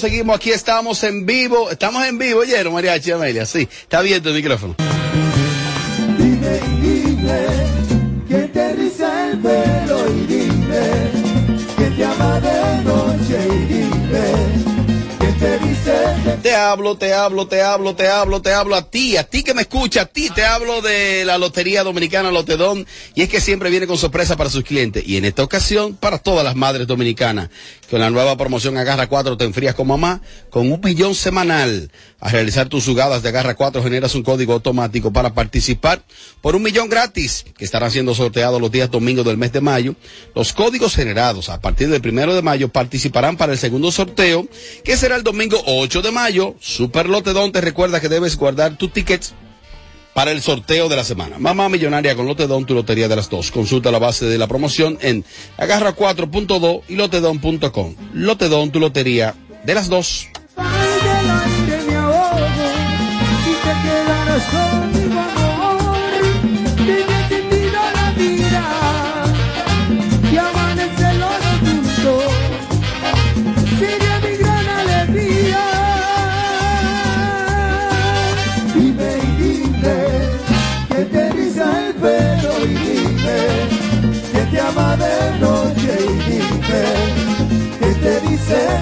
Seguimos. Aquí estamos en vivo. Estamos en vivo, ¿oyeron, Mariachi Amelia? Sí, está abierto el micrófono. Te hablo, te hablo, te hablo, te hablo, te hablo a ti, a ti que me escucha, a ti te hablo de la Lotería Dominicana Lotedón y es que siempre viene con sorpresa para sus clientes y en esta ocasión para todas las madres dominicanas. Con la nueva promoción Agarra 4 te enfrías con mamá con un millón semanal. Al realizar tus jugadas de Agarra 4 generas un código automático para participar por un millón gratis que estarán siendo sorteados los días domingos del mes de mayo. Los códigos generados a partir del primero de mayo participarán para el segundo sorteo que será el domingo 8 de mayo. Super Lotedón te recuerda que debes guardar tus tickets para el sorteo de la semana. Mamá Millonaria con Lotedón, tu lotería de las dos. Consulta la base de la promoción en agarra4.do y lotedón.com. Lotedón, tu lotería de las dos.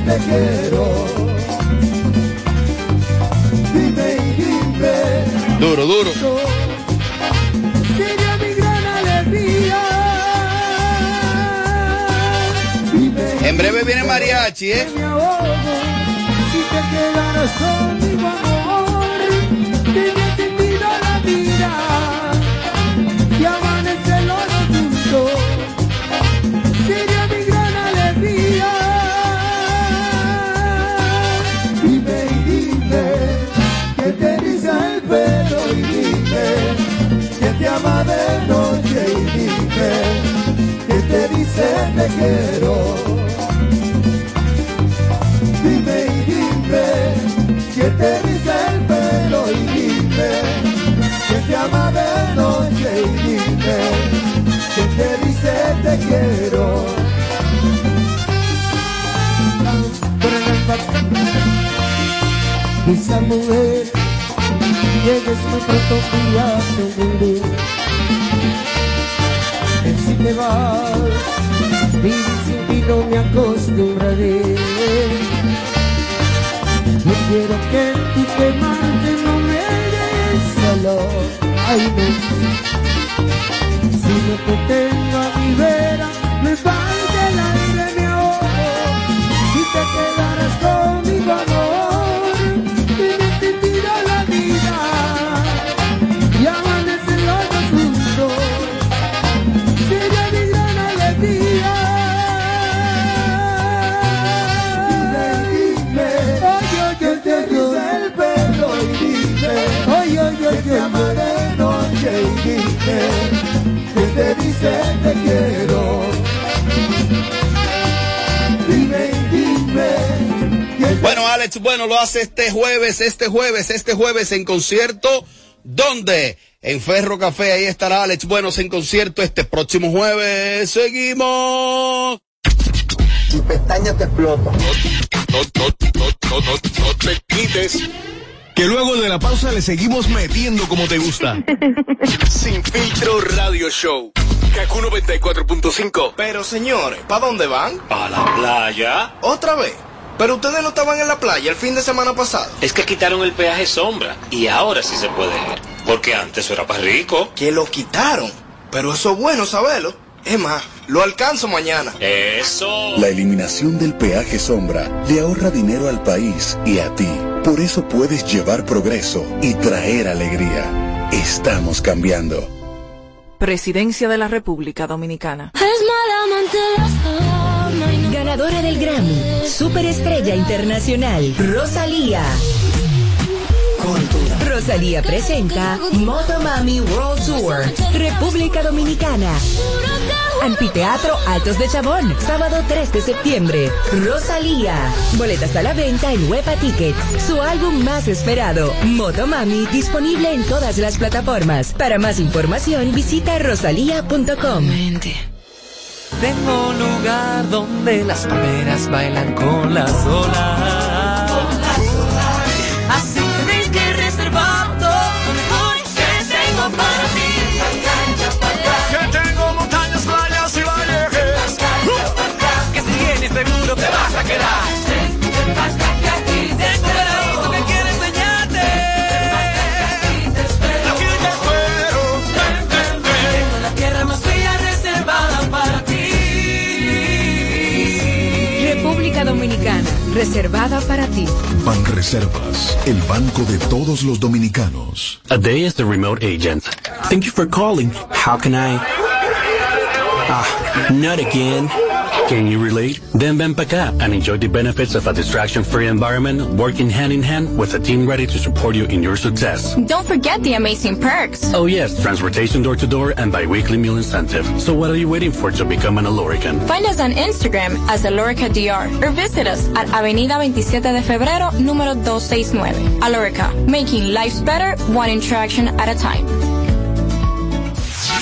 Te quiero Dime y dime. Duro, duro. Sería mi gran alegría. Dime En breve viene mariachi, ¿eh? me ahogo si te quedaras conmigo, amor. Te he la vida que te ama de noche y dime que te dice te quiero. Dime y dime que te riza el pelo y dime que te ama de noche y dime que te dice te quiero. Esa mujer llegues muy pronto fíjate de mí. Que si te vas, vivir sin ti no me acostumbraré. Yo quiero que tú te marches, no me dejes solo. Ay, no. Si no te quiero. Dime, dime, que Bueno, Alex, bueno, lo hace este jueves, este jueves, este jueves en concierto. ¿Dónde? En Ferro Café, ahí estará Alex Buenos en concierto este próximo jueves. Seguimos. Tu pestaña te explota. No, no, no, no, no, no te quites. Que luego de la pausa le seguimos metiendo como te gusta. Sin filtro radio show. Kaku 94.5. Pero señores, ¿para dónde van? ¿A la playa? ¿Otra vez? Pero ustedes no estaban en la playa el fin de semana pasado. Es que quitaron el peaje sombra y ahora sí se puede ir. Porque antes era para rico. Que lo quitaron. Pero eso es bueno saberlo. Es más, lo alcanzo mañana. Eso. La eliminación del peaje sombra le ahorra dinero al país y a ti. Por eso puedes llevar progreso y traer alegría. Estamos cambiando. Presidencia de la República Dominicana. Ganadora del Grammy, Superestrella Internacional, Rosalía. Rosalía presenta Motomami World Tour, República Dominicana. Anfiteatro Altos de Chabón, sábado 3 de septiembre. Rosalía. Boletas a la venta en Huepa Tickets. Su álbum más esperado, Motomami, disponible en todas las plataformas. Para más información, visita rosalía.com. Tengo un lugar donde las palmeras bailan con las olas. Reservada para ti. Ban Reservas, el banco de todos los dominicanos. A day as the remote agent. Thank you for calling. How can I? Ah, not again. Can you relate? Then ven pa up and enjoy the benefits of a distraction-free environment working hand in hand with a team ready to support you in your success. Don't forget the amazing perks. Oh yes, transportation door to door and bi-weekly meal incentive. So what are you waiting for to become an Alorican? Find us on Instagram as Alorica DR or visit us at Avenida 27 de Febrero, número 269. Alorica, making lives better, one interaction at a time.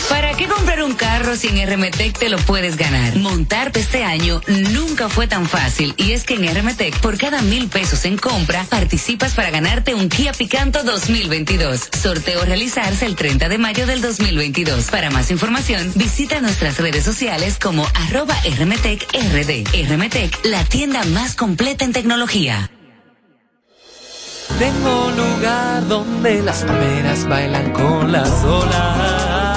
¿Para qué comprar un carro si en RMTEC te lo puedes ganar? Montarte este año nunca fue tan fácil y es que en RMTEC por cada mil pesos en compra participas para ganarte un Kia Picanto 2022. Sorteo realizarse el 30 de mayo del 2022. Para más información visita nuestras redes sociales como arroba RMTEC RD. RMTEC, la tienda más completa en tecnología. Tengo lugar donde las palmeras bailan con las olas.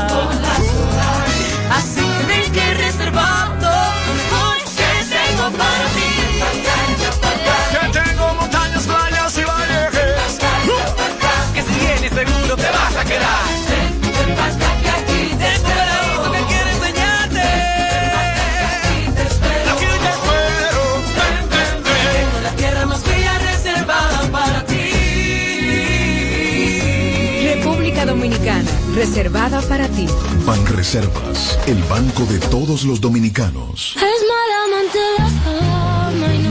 Reservada para ti. Ban Reservas, el banco de todos los dominicanos.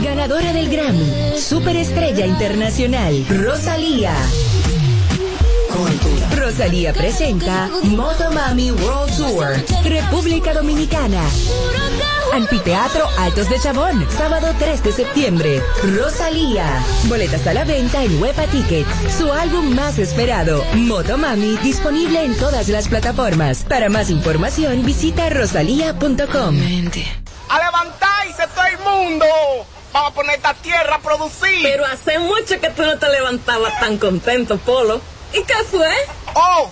Ganadora del Grammy, Superestrella Internacional, Rosalía. Rosalía presenta Motomami World Tour, República Dominicana. Anfiteatro Altos de Chabón, sábado 3 de septiembre. Rosalía. Boletas a la venta en Huepa Tickets. Su álbum más esperado, Motomami, disponible en todas las plataformas. Para más información, visita rosalía.com. A levantarse todo el mundo. Vamos a poner esta tierra a producir. Pero hace mucho que tú no te levantabas tan contento, Polo. ¿Y qué fue? Oh,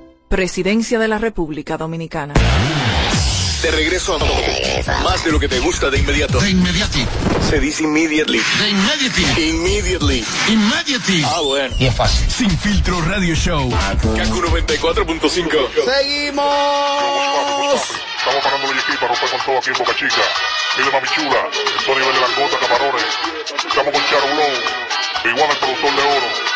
Presidencia de la República Dominicana. De regreso a más de lo que te gusta de inmediato. De inmediati. Se dice immediately. De immediately. Immediately. Immediately. Ah, bueno. Y es fácil. Sin filtro radio show. Kaku 94.5. Seguimos. Estamos parando equipo para romper con todo aquí en Boca Chica. Mire, mami chula, esto a nivel de langota, camarones. Estamos con Charo Blow, igual el productor de oro.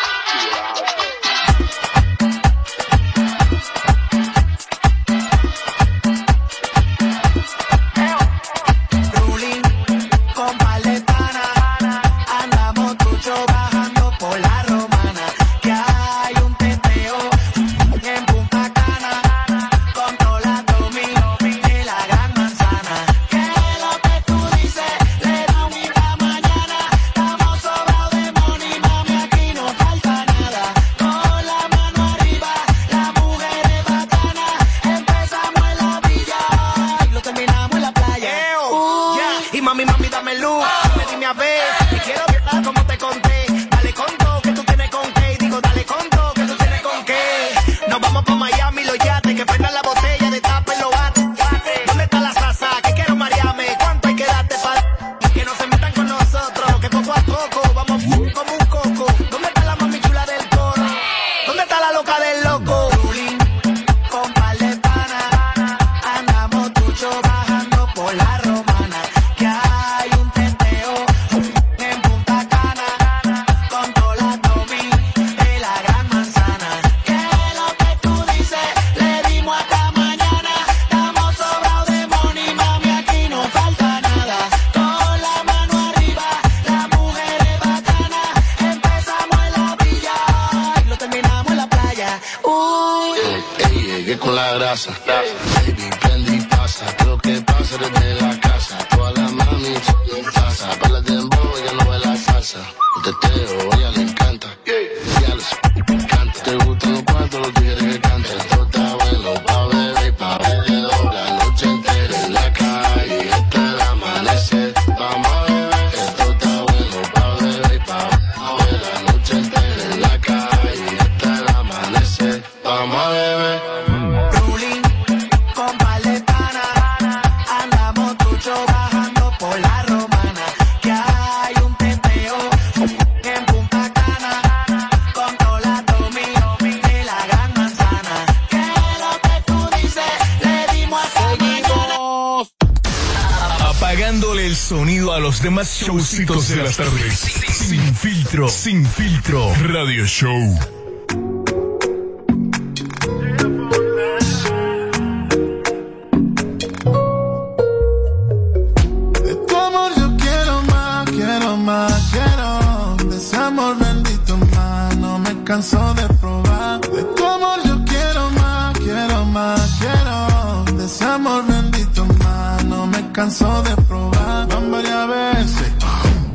Canso de probar. Van varias veces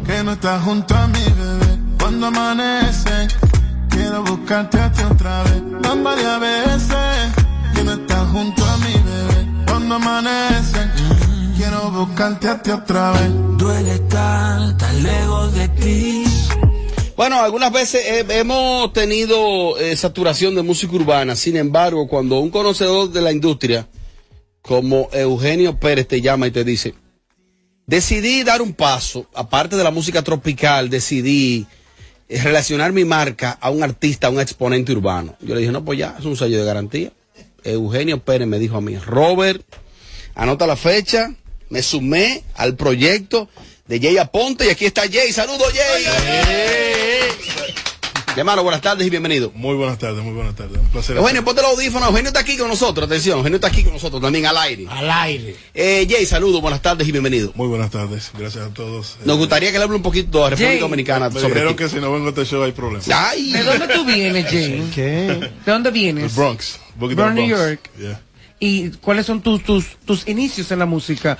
que no estás junto a mi bebé, cuando amanece quiero buscarte a ti otra vez. Van varias veces que no estás junto a mi bebé, cuando amanece quiero buscarte a ti otra vez. Duele estar tan lejos de ti. Bueno, algunas veces eh, hemos tenido eh, saturación de música urbana. Sin embargo, cuando un conocedor de la industria, como Eugenio Pérez, te llama y te dice, decidí dar un paso, aparte de la música tropical, decidí eh, relacionar mi marca a un artista, a un exponente urbano. Yo le dije, no, pues ya, es un sello de garantía. Eugenio Pérez me dijo a mí, Robert, anota la fecha, me sumé al proyecto de Jay Aponte y aquí está Jay. Saludos, Jay. Hermano, buenas tardes y bienvenido. Muy buenas tardes, muy buenas tardes. Un placer. Eugenio, ponte el audífono. Eugenio está aquí con nosotros. Atención, Eugenio está aquí con nosotros también al aire. Al aire. Eh, Jay, saludos, buenas tardes y bienvenido. Muy buenas tardes, gracias a todos. Nos gustaría que le hable un poquito a República Jay, Dominicana Me sobre dijeron ti. que si no vengo a este show hay problemas. Ay. ¿De dónde tú vienes, Jay? ¿Qué? ¿De dónde vienes? El Bronx. Bronx, Down New Bronx. York. Yeah. ¿Y cuáles son tus, tus, tus inicios en la música?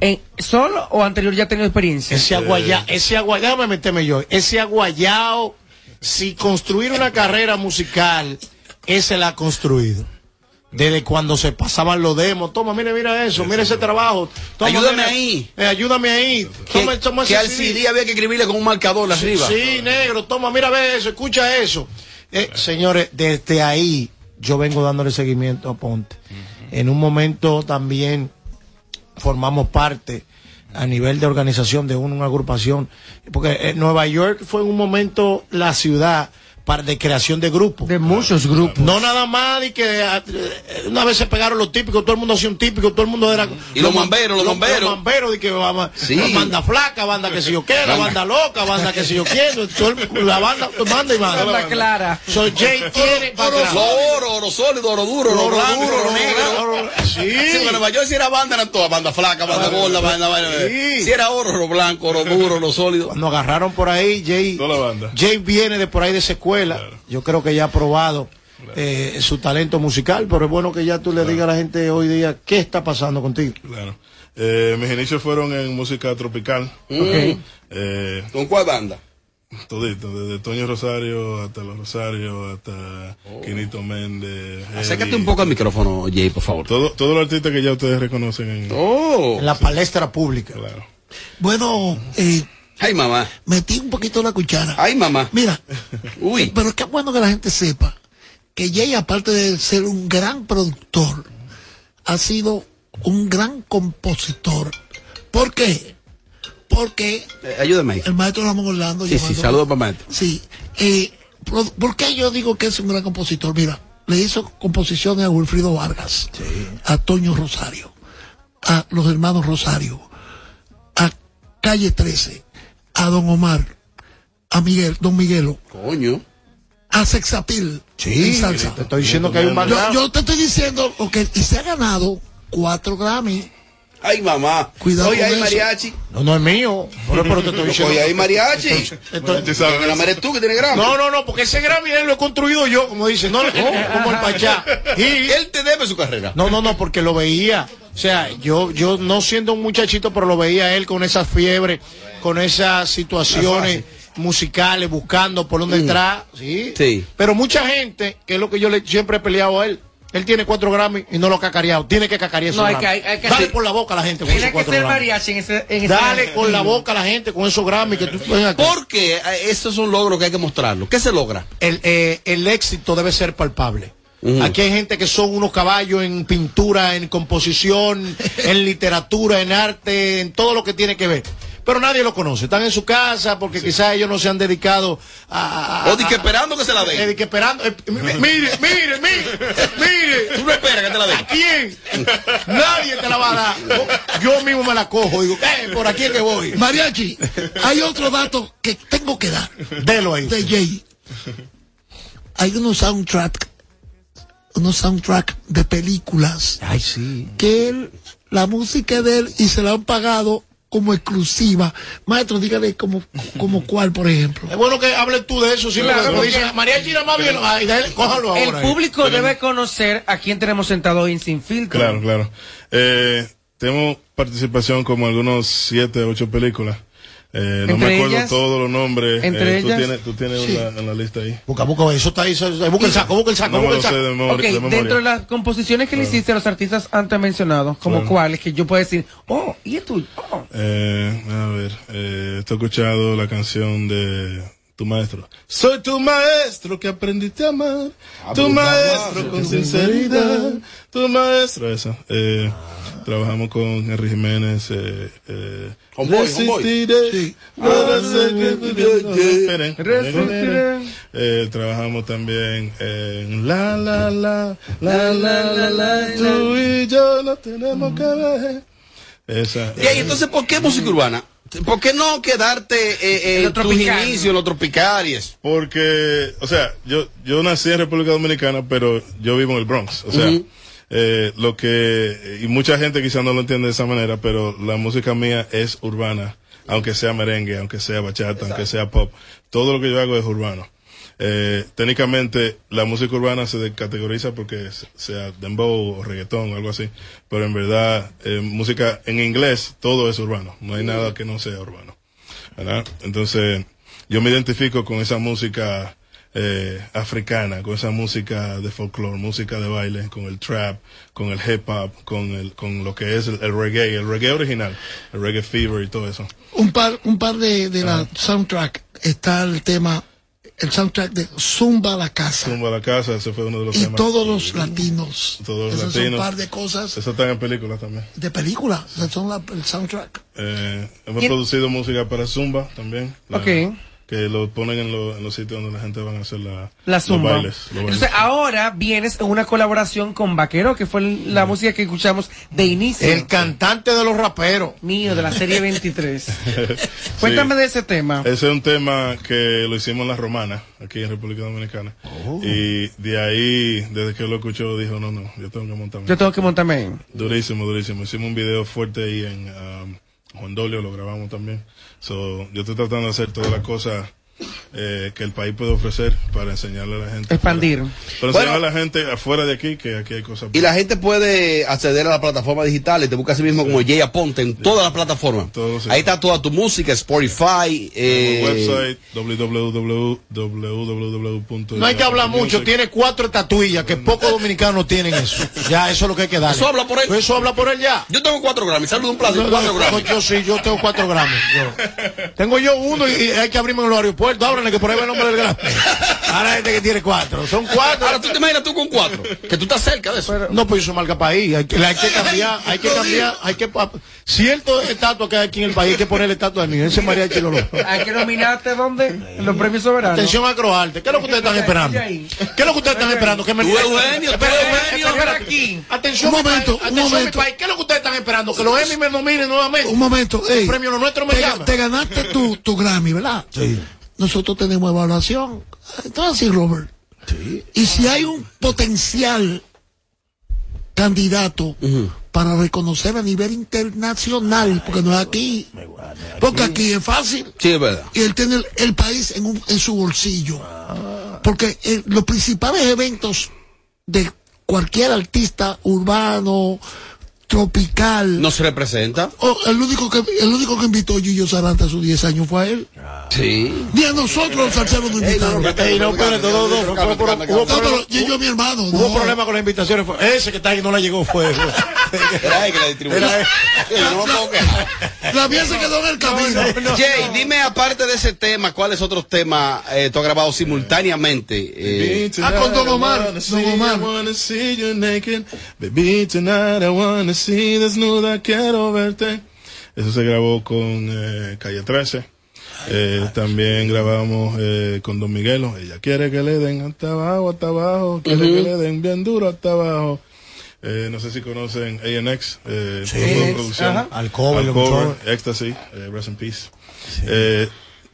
¿En, ¿Solo o anterior ya has tenido experiencia? Ese aguayao, ese aguayao, déjame meterme yo. Ese aguayao, si construir una carrera musical, ese la ha construido. Desde cuando se pasaban los demos, toma, mira, mira eso, mira ese trabajo. Toma, Ayúdame mira, ahí. eh, ayúdame ahí. Toma, toma que ese al CD había que escribirle con un marcador Sí, arriba. Sí, negro, toma, mira, ve eso, escucha eso. Eh, señores, desde ahí yo vengo dándole seguimiento a Ponte. En un momento también formamos parte a nivel de organización de una, agrupación, porque eh, Nueva York fue en un momento la ciudad para de creación de grupos. De muchos grupos. No nada más de que eh, una vez se pegaron los típicos, todo el mundo hacía un típico, todo el mundo era... Y los mamberos, los mamberos. Los mamberos, de que vamos, Sí. banda flaca, banda que si yo quiero, banda loca, banda que si yo quiero, todo el- la banda, manda y manda. Banda clara. So, Jay tiene oro, oro sólido, oro duro, oro Oro blanco, duro, oro negro. Sí. Sí, pero Nueva York si era banda, eran todas, banda flaca, banda gorda, banda. Si era oro, oro blanco, oro duro, oro sólido. Cuando agarraron por ahí, Jay, Toda la banda. Jay viene de por ahí de esa escuela. Yo creo que ya ha probado eh, su talento musical, pero es bueno que ya tú le digas a la gente hoy día qué está pasando contigo. Claro. Eh, mis inicios fueron en música tropical. Mm. Eh, ¿Con cuál banda? Todito, desde Toño Rosario hasta Los Rosario, hasta Quinito Méndez. Acércate un poco al micrófono, Jay, por favor. Todo- Todos los artistas que ya ustedes reconocen en, Oh. En la palestra pública. Claro. Bueno, eh, Ay, mamá. metí un poquito la cuchara. Ay, mamá. Mira, Uy. pero es que es bueno que la gente sepa que Jay, aparte de ser un gran productor, ha sido un gran compositor. ¿Por qué? Porque Eh, ayúdame ahí. el maestro Ramón Orlando Sí, sí, saludos para maestro. Sí. Eh, ¿Por qué yo digo que es un gran compositor? Mira, le hizo composiciones a Wilfrido Vargas, a Toño Rosario, a los hermanos Rosario, a Calle 13, a Don Omar, a Miguel, Don Miguelo, Coño. a Sexapil en salsa. Te estoy diciendo que hay un Yo, background. yo te estoy diciendo, ok, y se ha ganado cuatro Grammy. Ay, mamá. Cuidado Oye, hay eso. mariachi. No, no es mío. Pero, pero te estoy diciendo. Oye, hay mariachi. Entonces- entonces- Que la eres tú que tiene Grammy. No, no, no, porque ese Grammy él lo he construido yo, como dice, no como el Pachá. Y él te debe su carrera. No, no, no, porque lo veía. O sea, yo, yo no siendo un muchachito, pero lo veía él con esa fiebre, con esas situaciones musicales, buscando por dónde entrar. Sí. Sí. Pero mucha gente, que es lo que yo le, siempre he peleado a él. Él tiene cuatro Grammy y no lo ha cacareado. Tiene que cacarear No, esos hay que- Grammy. hay- hay que Dale por la boca a la gente con Tiene esos que cuatro ser Grammy. mariachi en ese. En ese Dale con la boca a la gente con esos Grammy que tú. Porque esos son logros que hay que mostrarlo. ¿Qué se logra? el, eh, el éxito debe ser palpable. Aquí hay gente que son unos caballos en pintura, en composición, en literatura, en arte, en todo lo que tiene que ver. Pero nadie lo conoce. Están en su casa porque quizás ellos no se han dedicado a... a- O di que esperando que se la den. Eh, di que esperando... eh, mi- mire, mire, mire, mire. Tú no esperas que te la den. ¿A quién? Nadie te la va a dar. Yo mismo me la cojo. Digo, eh, por aquí es que voy. Mariachi, hay otro dato que tengo que dar. Delo ahí. De Jay. Hay unos soundtrack, unos soundtrack de películas. Ay, sí. Que él, la música de él, y se la han pagado como exclusiva. Maestro, dígale como, como cuál, por ejemplo. Es bueno que hables tú de eso. Si Claro, lo porque- dice María China más bien, cójalo El ahora. público debe conocer a quién tenemos sentado hoy en Sin Filtro. Claro, claro. Eh, tenemos participación como algunos siete, ocho películas. Eh, no ¿Entre me acuerdo ellas? todos los nombres. ¿Entre Eh, tú ellas? tienes, tú tienes Sí. una, en la lista ahí. Busca, busca, eso está ahí. eso- Busca el saco, busca el saco, No busca el saco. de memoria. Ok, de memoria. dentro de las composiciones que le hiciste a los artistas antes mencionados, como Claro. cuáles, que yo puedo decir, oh, y es tuyo. Oh. Eh, a ver, eh, estoy escuchado la canción de tu maestro. Soy tu maestro que aprendiste a amar. tu maestro con sinceridad. Tu maestro, esa. Eh, Trabajamos con Henry Jiménez. Eh, eh, Homeboy, resistiré para ser que. Resistiré. Eh, trabajamos también en La La La, La La La La, tú y yo no tenemos que ver. Esa. Y ahí, entonces, ¿por qué música urbana? ¿Por qué no quedarte eh, En en tus inicios, en lo tropical y eso? Porque, o sea, yo, yo nací en República Dominicana, pero yo vivo en el Bronx. O sea, eh, lo que, y mucha gente quizás no lo entiende de esa manera, pero la música mía es urbana, aunque sea merengue, aunque sea bachata, aunque sea pop. Todo lo que yo hago es urbano. Eh, técnicamente la música urbana se categoriza porque se- sea dembow o reggaetón o algo así, pero en verdad eh, música en inglés todo es urbano, no hay nada que no sea urbano. ¿verdad? Entonces, yo me identifico con esa música eh, africana, con esa música de folclore, música de baile, con el trap, con el hip hop, con el, con lo que es el, el reggae, el reggae original, el reggae fever y todo eso. Un par, un par de, de la soundtrack está el tema, el soundtrack de Zumba a la casa. Tumba a la casa, ese fue uno de los Y temas. todos los latinos. Todos los Esos son un latinos. par de cosas Eso está en películas también. de película. O sea, son la- el soundtrack. Eh, hemos Y- producido música para Zumba también. la- Ok. Que lo ponen en, lo- en los sitios donde la gente van a hacer la, La los bailes. los bailes. Entonces, ahora vienes en una colaboración con Vaquero, que fue la música que escuchamos de inicio. El cantante de los raperos. mío, de la serie 23. Sí. Cuéntame de ese tema. Ese es un tema que lo hicimos en La Romana, aquí en República Dominicana. Oh. Y de ahí, desde que lo escuchó, dijo, no, no, yo tengo que montarme. Yo tengo que montarme. Durísimo, durísimo. Hicimos un video fuerte ahí en um, Juan Dolio, lo grabamos también. So, yo estoy tratando de hacer todas las cosas eh, que el país puede ofrecer para enseñarle a la gente. Expandir. Para, para Bueno. enseñarle a la gente afuera de aquí que aquí hay cosas. Y la gente puede acceder a la plataforma digital y te busca así mismo como Jay Aponte en todas las plataformas. Todo, sí. Ahí está toda tu música, Spotify. Eh, website www.www. No hay que hablar mucho, tiene cuatro estatuillas que pocos dominicanos tienen eso. Ya, eso es lo que hay que darle. Eso habla por él. Eso habla por él ya. Yo tengo cuatro Grammy, saludos un placer, No, cuatro no, Grammy. Yo sí, yo tengo cuatro gramos. yo. Tengo yo uno y, y hay que abrirme en los aeropuertos. Que por ahí va el nombre del. Ahora hay gente que tiene cuatro. Son cuatro. Ahora tú te imaginas tú con cuatro, que tú estás cerca de eso. No, pues eso marca país. Hay que, hay que cambiar, hay que cambiar, hay que. Cierto estatua que hay aquí en el país, hay que poner estatua de mí. Ese mariachi Lolo. Hay que nominarte ¿dónde? En los premios soberanos. Atención a Croarte. ¿Qué es lo que ustedes están esperando? ¿Qué es lo que ustedes están esperando? Que me Tú, Eugenio, tú, Eugenio. aquí. Atención, Un momento, un momento. país. ¿Qué es lo que ustedes están esperando? Que los Emmy me nominen nuevamente. Un momento, ey, El premio lo nuestro me te, llama. te ganaste tu, tu Grammy, ¿verdad? Sí. Nosotros tenemos evaluación. Entonces, Robert. Y si hay un potencial candidato para reconocer a nivel internacional, porque no es aquí. Porque aquí es fácil. Sí, es verdad. Y él tiene el, el país en, un- en su bolsillo. Porque eh, los principales eventos de cualquier artista urbano, tropical, No se representa. Oh, el único que el único que invitó a Gillo Sarante a sus 10 años fue a él. Sí. Ni a nosotros los salseros nos invitaron. Ey, no, pero problema- Gillo mi hermano. Hubo no. problema con las invitaciones. fue- Ese que está ahí no le llegó fue. Era él que la distribuyó. La mía se quedó en el camino. Jay, dime aparte de ese tema, ¿cuáles otros temas eh, tú has grabado simultáneamente? Eh, Ah, con Don Omar, Don Omar. See desnuda, quiero verte. Eso se grabó con eh, Calle 13. Eh, también grabamos eh, con Don Miguelo. Ella quiere que le den hasta abajo, hasta abajo. Quiere Ujú. que le den bien duro hasta abajo. Eh, no sé si conocen ANX, eh, Sí. de producción. Ajá. Alcover, Alcover. Ecstasy, eh, Rest in Peace. Eh,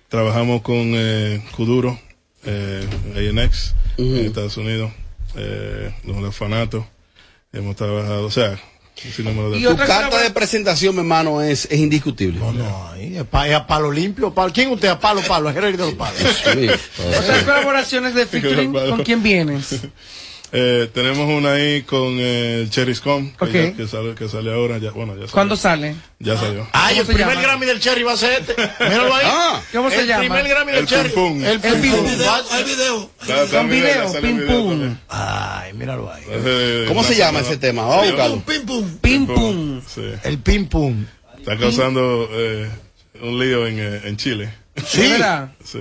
trabajamos con eh, Kuduro, eh, ANX, en Estados Unidos, eh, los orfanatos. Hemos trabajado, o sea, de tu carta de presentación, mi hermano, es, es indiscutible. No, ahí es, pa- es a palo limpio. Palo. ¿Quién usted? A palo, palo. El rey de los palos. Sí. Otras colaboraciones de featuring, ¿con quién vienes? Eh, tenemos una ahí con eh, el Cherry Scum, que, que sale, que sale ahora. Ya, bueno, ya salió. ¿Cuándo sale? Ya salió. Ay, ¿Cómo el primer llama? Grammy del Cherry va a ser este. Míralo ahí. Ah, ¿cómo se el llama? primer Grammy del El Cherry. Pum Pum. El El Pum Pum. Hay video. Con video, pim pum. Ay, míralo ahí. Ese- ¿Cómo se la- llama ese tema? Vamos a buscarlo. Pim pum. Pim pum. El Pim Pum. Está causando eh, un lío en, eh, en Chile. ¿Sí? ¿Verdad? Sí.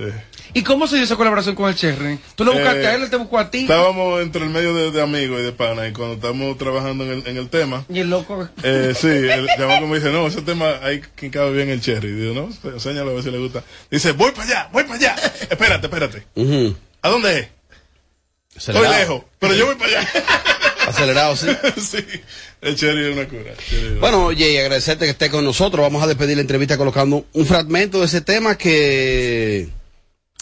¿Y cómo se dio esa colaboración con el Cherry? ¿Tú lo buscaste Eh, a él, él te buscó a ti? Estábamos entre el medio de, de amigos y de pana y cuando estamos trabajando en el, en el tema, Y el loco... eh, sí, el chamaco me dice, no, ese tema hay quien cabe bien el cherry. Digo, no, enséñalo a ver si le gusta. Dice, voy para allá, voy para allá. espérate, espérate. ¿A dónde es? Estoy lejos, pero yo voy para allá. Acelerado, sí. sí, el cherry es una cura. Bueno, Jay, agradecerte que estés con nosotros. Vamos a despedir la entrevista colocando un fragmento de ese tema que...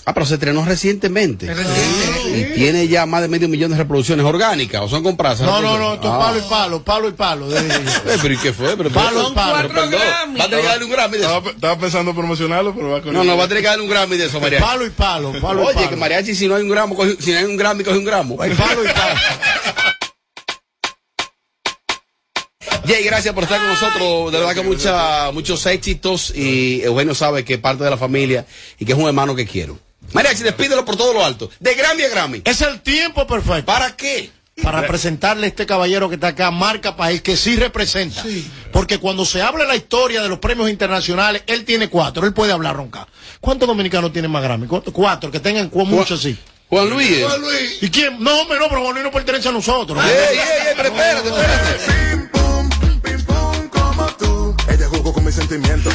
Ah, pero se estrenó recientemente. Y tiene ya más de medio millón de reproducciones orgánicas o son compradas. No, no, no, esto es Ah. palo y palo, palo y palo. de- Eh, pero ¿y qué fue? Pero, Palo, pero- palo. pero, perdón, Va a tener que darle un Grammy de eso. estaba, estaba pensando promocionarlo, pero va con No, no, va a tener que darle un Grammy de eso, Mariachi. Palo y palo, palo y Oye, palo. que Mariachi, si no hay un gramo, coge- si no hay un Grammy, coge un gramo. Hay palo y palo. Jay, gracias por estar con nosotros. De verdad que mucha, muchos éxitos. Y Eugenio sabe que es parte de la familia y que es un hermano que quiero. Mariachi, despídelo por todo lo alto. De Grammy a Grammy. Es el tiempo perfecto. ¿Para qué? Para presentarle a este caballero que está acá, marca país, que sí representa. Porque cuando se habla de la historia de los premios internacionales, él tiene cuatro, él puede hablar ronca. ¿Cuántos dominicanos tienen más Grammy? Cuatro, que tengan cu- muchos sí. Juan Luis. eh. Juan Luis. ¿Y quién? No, hombre, no, pero Juan Luis no pertenece a nosotros. Ey, ey, ey, pero espérate, espérate.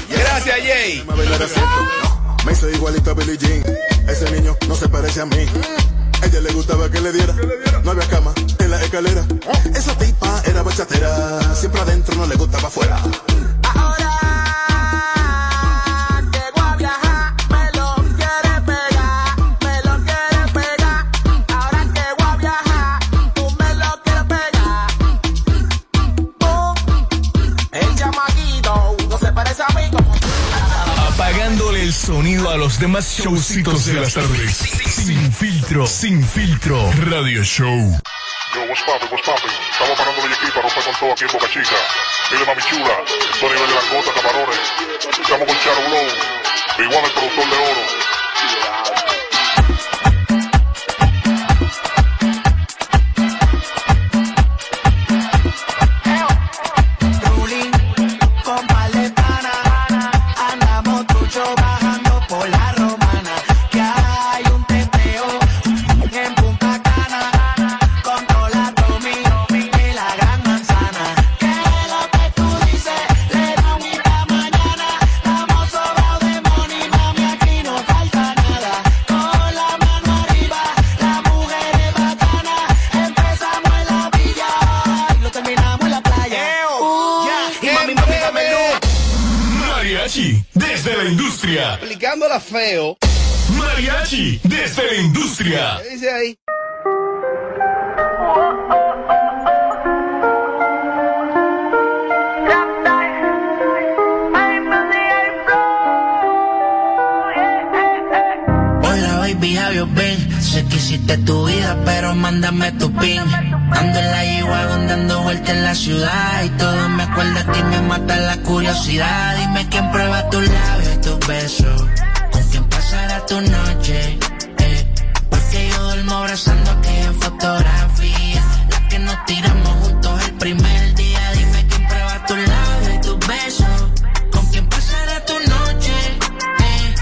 Gracias, Jay. Me hizo igualito a Billie Jean. Ese niño no se parece a mí. Ella le gustaba que le diera. No había cama en la escalera. Esa tipa era bachatera. Siempre adentro no le gustaba afuera. A los demás showcitos de las tardes. Sin filtro, sin filtro. Radio Show. Yo, what's poppin', what's poppin'? Estamos parando el equipo, romper con todo aquí en Boca Chica. Dile mami chula, Tony de Langota, Camarones. Estamos con Charo Blow, igual el productor de oro. Dime quién prueba tus labios y tus besos. ¿Con quién pasará tu noche? Eh, porque yo duermo abrazando aquella fotografía. La que nos tiramos juntos el primer día. Dime quién prueba tus labios y tus besos. ¿Con quién pasará tu noche? Eh,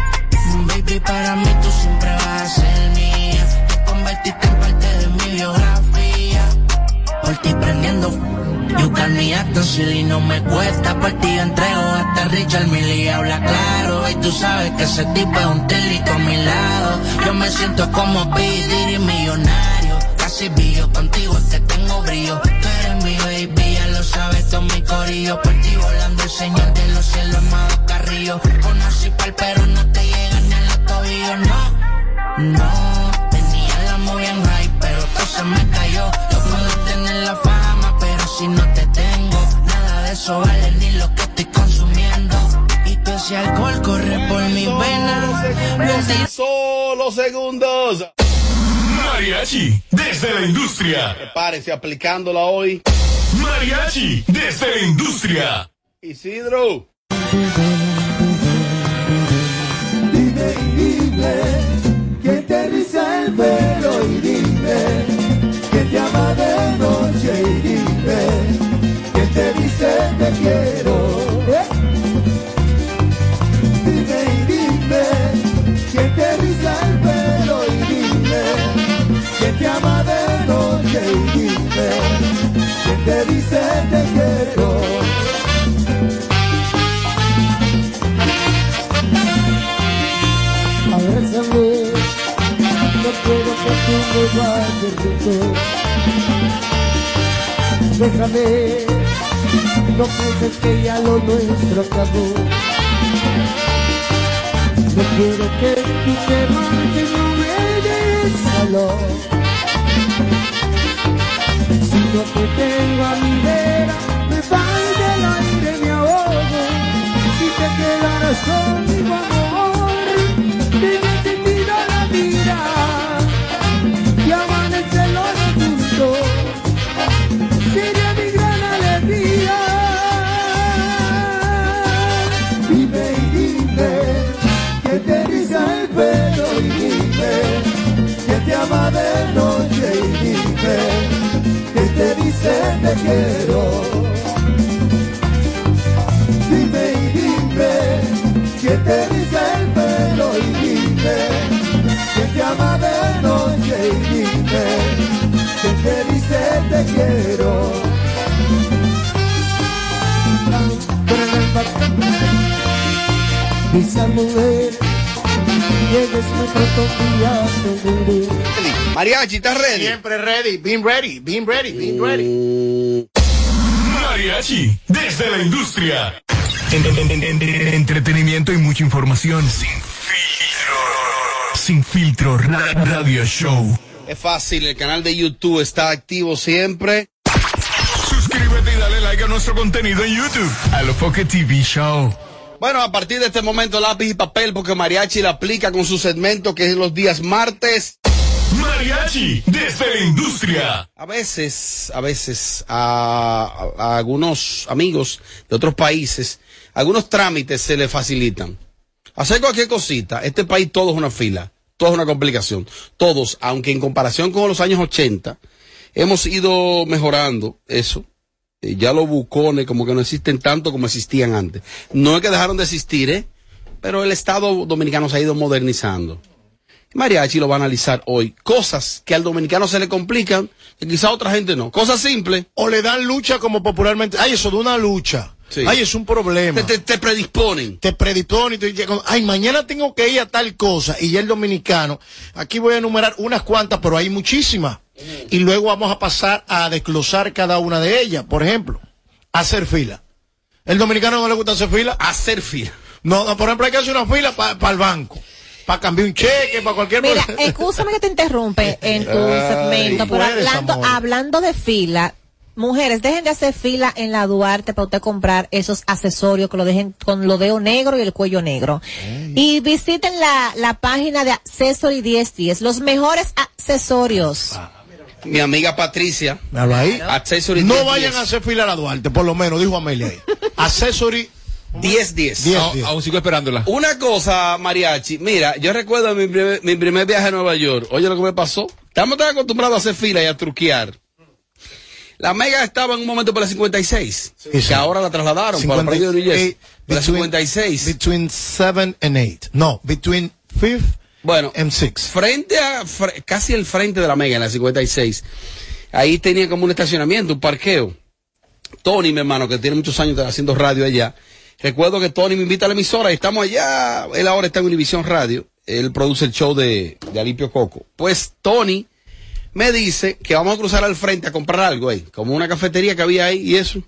baby, para mí tú siempre vas a ser mía. Te convertiste en parte de mi biografía. Por ti prendiendo You got me acting silly, no me cuesta Por ti entrego hasta Richard Millie Habla claro. Y tú sabes que ese tipo es un telito a mi lado. Yo me siento como P. Diddy millonario. Casi billo, contigo es que tengo brillo. Tú eres mi baby, ya lo sabes, todo mi corillo. Por ti volando el señor de los cielos, amado Carrillo. Conocí pa'l pero no te llegan ni a los tobillos, no No, tenía la muy en high, pero todo se me cayó si no te tengo Nada de eso vale ni lo que estoy consumiendo Y todo ese alcohol corre por mis venas Solo segundos. Mariachi, desde la industria. Prepárense aplicándola hoy. Mariachi, desde la industria. Isidro. Dime y dime Déjame, no pienses que ya lo nuestro acabó. No quiero que tú te marches, no me dejes solo. Si no te tengo a mi vera, me falta el aire, me ahogo. Si te quedaras conmigo, quiero. Dime y dime que te riza el pelo y dime que te ama de noche y dime que te dice te quiero. Esa mujer llegues me día Mariachi, ¿estás ready? Siempre ready, been ready, been ready, been ready. Mariachi, desde la industria. En- en- en- en- entretenimiento y mucha información. Sin filtro. Sin filtro. ra- Radio Show. Es fácil, el canal de YouTube está activo siempre. Suscríbete y dale like a nuestro contenido en YouTube. Alofoque TV Show. Bueno, a partir de este momento lápiz y papel porque Mariachi la aplica con su segmento que es los días martes. Desde la industria. A veces, a veces a, algunos amigos de otros países, algunos trámites se le facilitan. Hacer cualquier cosita, este país todo es una fila, todo es una complicación. Todos, aunque en comparación con los años 80, hemos ido mejorando eso. Eh, ya los bucones como que no existen tanto como existían antes. No es que dejaron de existir, ¿eh? Pero el Estado dominicano se ha ido modernizando. Mariachi lo va a analizar hoy. Cosas que al dominicano se le complican, que quizá a otra gente no. Cosas simples. O le dan lucha como popularmente. Ay, eso de una lucha. Ay, es un problema. Te, te predisponen. Te predisponen. y tú dices, Ay, mañana tengo que ir a tal cosa. Y ya el dominicano. Aquí voy a enumerar unas cuantas, pero hay muchísimas. Y luego vamos a pasar a desglosar cada una de ellas. Por ejemplo, hacer fila. ¿El dominicano no le gusta hacer fila? Hacer fila. No, no, por ejemplo, hay que hacer una fila para el banco. Para cambiar un cheque, para cualquier Mira, escúchame que te interrumpe en tu Ay, segmento, pero puedes, hablando, amor. hablando de fila, mujeres, dejen de hacer fila en la Duarte para usted comprar esos accesorios que lo dejen con lo dedo negro y el cuello negro. Y visiten la, la página de Accessory 1010, los mejores accesorios. Mi amiga Patricia. Míralo ahí. Accessory No 10, vayan a hacer fila a la Duarte, por lo menos, dijo Amelia. Accessory 10 10. 10, Aún- sigo esperándola. Una cosa, Mariachi, mira, yo recuerdo mi primer, mi primer viaje a Nueva York. Oye, lo que me pasó. Estamos tan acostumbrados a hacer fila y a truquear. La Mega estaba en un momento por la 56, que ahora la trasladaron para el predio de New Jersey. La 56. Between 7 and 8. No, between 5 bueno, and 6. Frente a, fre- casi el frente de la Mega en la 56. Ahí tenía como un estacionamiento, un parqueo. Tony, mi hermano, que tiene muchos años haciendo radio allá. Recuerdo que Tony me invita a la emisora y estamos allá. Él ahora está en Univisión Radio. Él produce el show de, de Alipio Coco. Pues Tony me dice que vamos a cruzar al frente a comprar algo ahí, como una cafetería que había ahí y eso.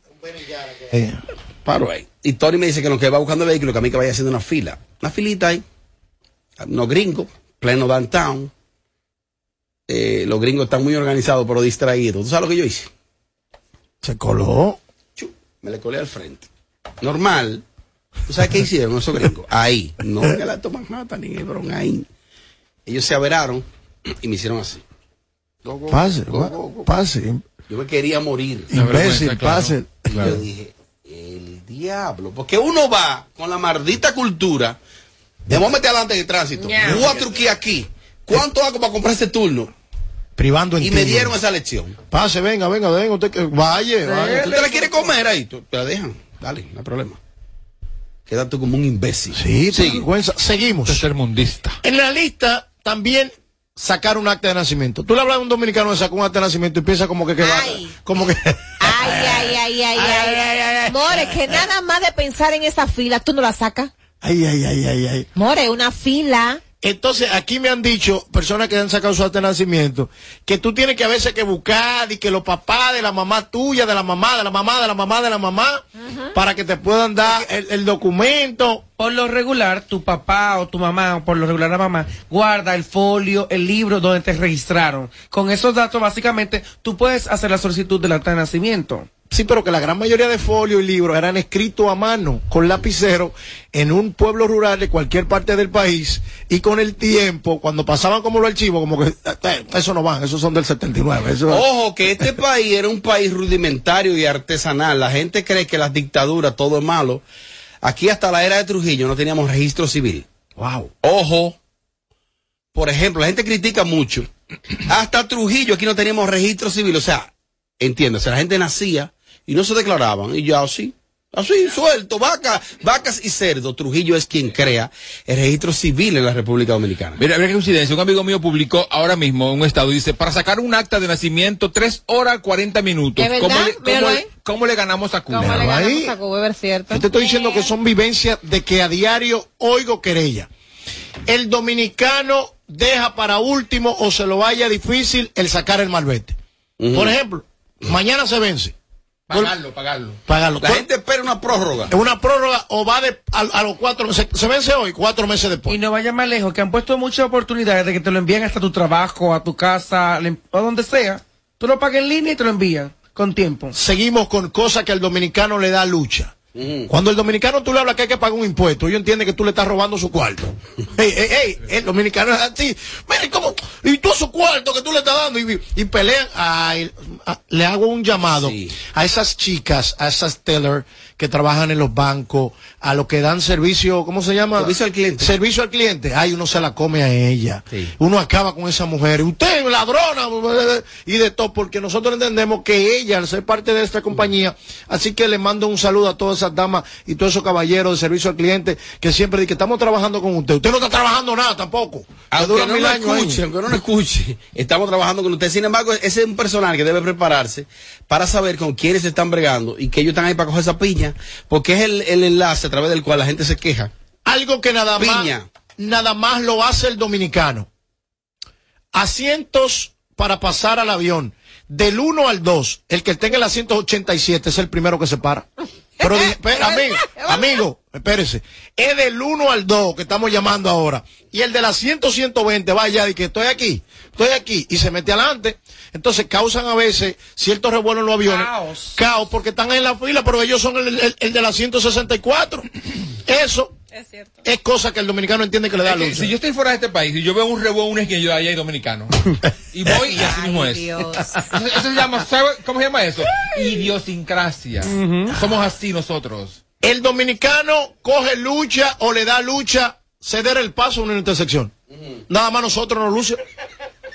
Paro ahí. Y Tony me dice que lo que va buscando el vehículo, que a mí que vaya haciendo una fila. Una filita ahí. Unos gringos, pleno downtown. Eh, los gringos están muy organizados pero distraídos. ¿Tú sabes lo que yo hice? Se coló. Me le colé al frente. Normal. ¿Tú sabes qué hicieron esos gringos? Ahí. No en el Alto Manhattan ni en el Bronx, ahí. Ellos se averaron y me hicieron así. Go, go, Pase, go, go, go. pase. Yo me quería morir. Imbécil, pase. Yo dije, el diablo. Porque uno va con la maldita cultura. de Vamos a meter adelante en el tránsito. Ya. Voy a truquear aquí. ¿Cuánto hago para comprar este turno? Privando en Y me dieron esa lección. Pase, venga, venga, venga. Usted que vaya, vaya. ¿Tú te la quieres comer ahí? Te la dejan. Dale, no hay problema. Queda tú como un imbécil. Sí, vergüenza. Seguimos. Tercermundista. En la lista también sacar un acta de nacimiento. Tú le hablas a un dominicano de sacar un acta de nacimiento y piensa como que, que va, como que Ay, ay, ay, ay, ay. More, que nada más de pensar en esa fila, tú no la sacas. ay, ay, ay, ay, ay. More, una fila. Entonces, aquí me han dicho, personas que han sacado su acta de nacimiento, que tú tienes que a veces que buscar y que los papás de la mamá tuya, de la mamá, de la mamá, de la mamá, de la mamá, para que te puedan dar el, el documento. Por lo regular, tu papá o tu mamá, o por lo regular la mamá, guarda el folio, el libro donde te registraron. Con esos datos, básicamente, tú puedes hacer la solicitud del acta de nacimiento. Sí, pero que la gran mayoría de folios y libros eran escritos a mano, con lapicero, en un pueblo rural de cualquier parte del país, y con el tiempo, cuando pasaban como los archivos, como que, eh, eso no van, esos son del 79. Eso, Ojo, que este país era un país rudimentario y artesanal. La gente cree que las dictaduras, todo es malo. Aquí hasta la era de Trujillo no teníamos registro civil. Wow. Ojo. Por ejemplo, la gente critica mucho. Hasta Trujillo aquí no teníamos registro civil. O sea, entiendes, la gente nacía y no se declaraban. Y ya así. Así, suelto, vaca, vacas y cerdo. Trujillo es quien crea el registro civil en la República Dominicana. Mira, mira qué coincidencia. Un amigo mío publicó ahora mismo un estado. Dice, para sacar un acta de nacimiento, tres horas 40 minutos. ¿Cómo le, cómo- cómo le ganamos a Cuba? ¿Cómo le Ahí. ganamos a Cuba, es cierto? Yo te estoy diciendo que son vivencias de que a diario oigo querella. El dominicano deja para último o se lo vaya difícil el sacar el malvete. Por ejemplo, mañana se vence. Pagarlo, pagarlo. Pagarlo. La gente espera una prórroga. Es una prórroga o va de, a, a los cuatro meses. Se vence hoy, cuatro meses después. Y no vaya más lejos, que han puesto muchas oportunidades de que te lo envíen hasta tu trabajo, a tu casa, le- a donde sea. Tú lo pagas en línea y te lo envían con tiempo. Seguimos con cosas que al dominicano le da lucha. Cuando el dominicano tú le hablas que hay que pagar un impuesto, ellos entienden que tú le estás robando su cuarto. Ey, ey, ey, el dominicano es así. Mira, ¿y ¿cómo? Y tú su cuarto que tú le estás dando y, y pelean. Ay, a- le hago un llamado a esas chicas, a esas teller que trabajan en los bancos, a los que dan servicio, ¿cómo se llama? Servicio al cliente. Servicio al cliente. Ay, uno se la come a ella. Uno acaba con esa mujer. Usted, ladrona, y de todo, porque nosotros entendemos que ella, al ser parte de esta compañía, así que le mando un saludo a todas esas damas y todos esos caballeros de servicio al cliente que siempre dicen que estamos trabajando con usted. Usted no está trabajando nada tampoco. Aunque no mil lo escuche, aunque no lo escuche, estamos trabajando con usted. Sin embargo, ese es un personal que debe prepararse para saber con quiénes se están bregando y que ellos están ahí para coger esa piña, porque es el, el enlace a través del cual la gente se queja. Algo que nada más, Piña. nada más lo hace el dominicano. Asientos para pasar al avión. Del 1 al 2, el que tenga el asiento 87 es el primero que se para. Pero, espera, amigo, amigo, espérese. Es del 1 al 2 que estamos llamando ahora. Y el de la 100, 120 va allá y que estoy aquí, estoy aquí. Y se mete adelante. Entonces causan a veces ciertos revuelos en los aviones. Caos. Caos porque están en la fila, pero ellos son el, el- el de la 164. Eso es, cosa que el dominicano entiende que le da Es luz. si yo estoy fuera de este país y yo veo un revuelo, un esquina, yo allá hay dominicano. Y voy y así mismo es. Eso, eso se llama, ¿sabe cómo se llama eso? Idiosincrasia. Somos así nosotros. El dominicano coge lucha o le da lucha ceder el paso en una intersección. Nada más nosotros nos luce.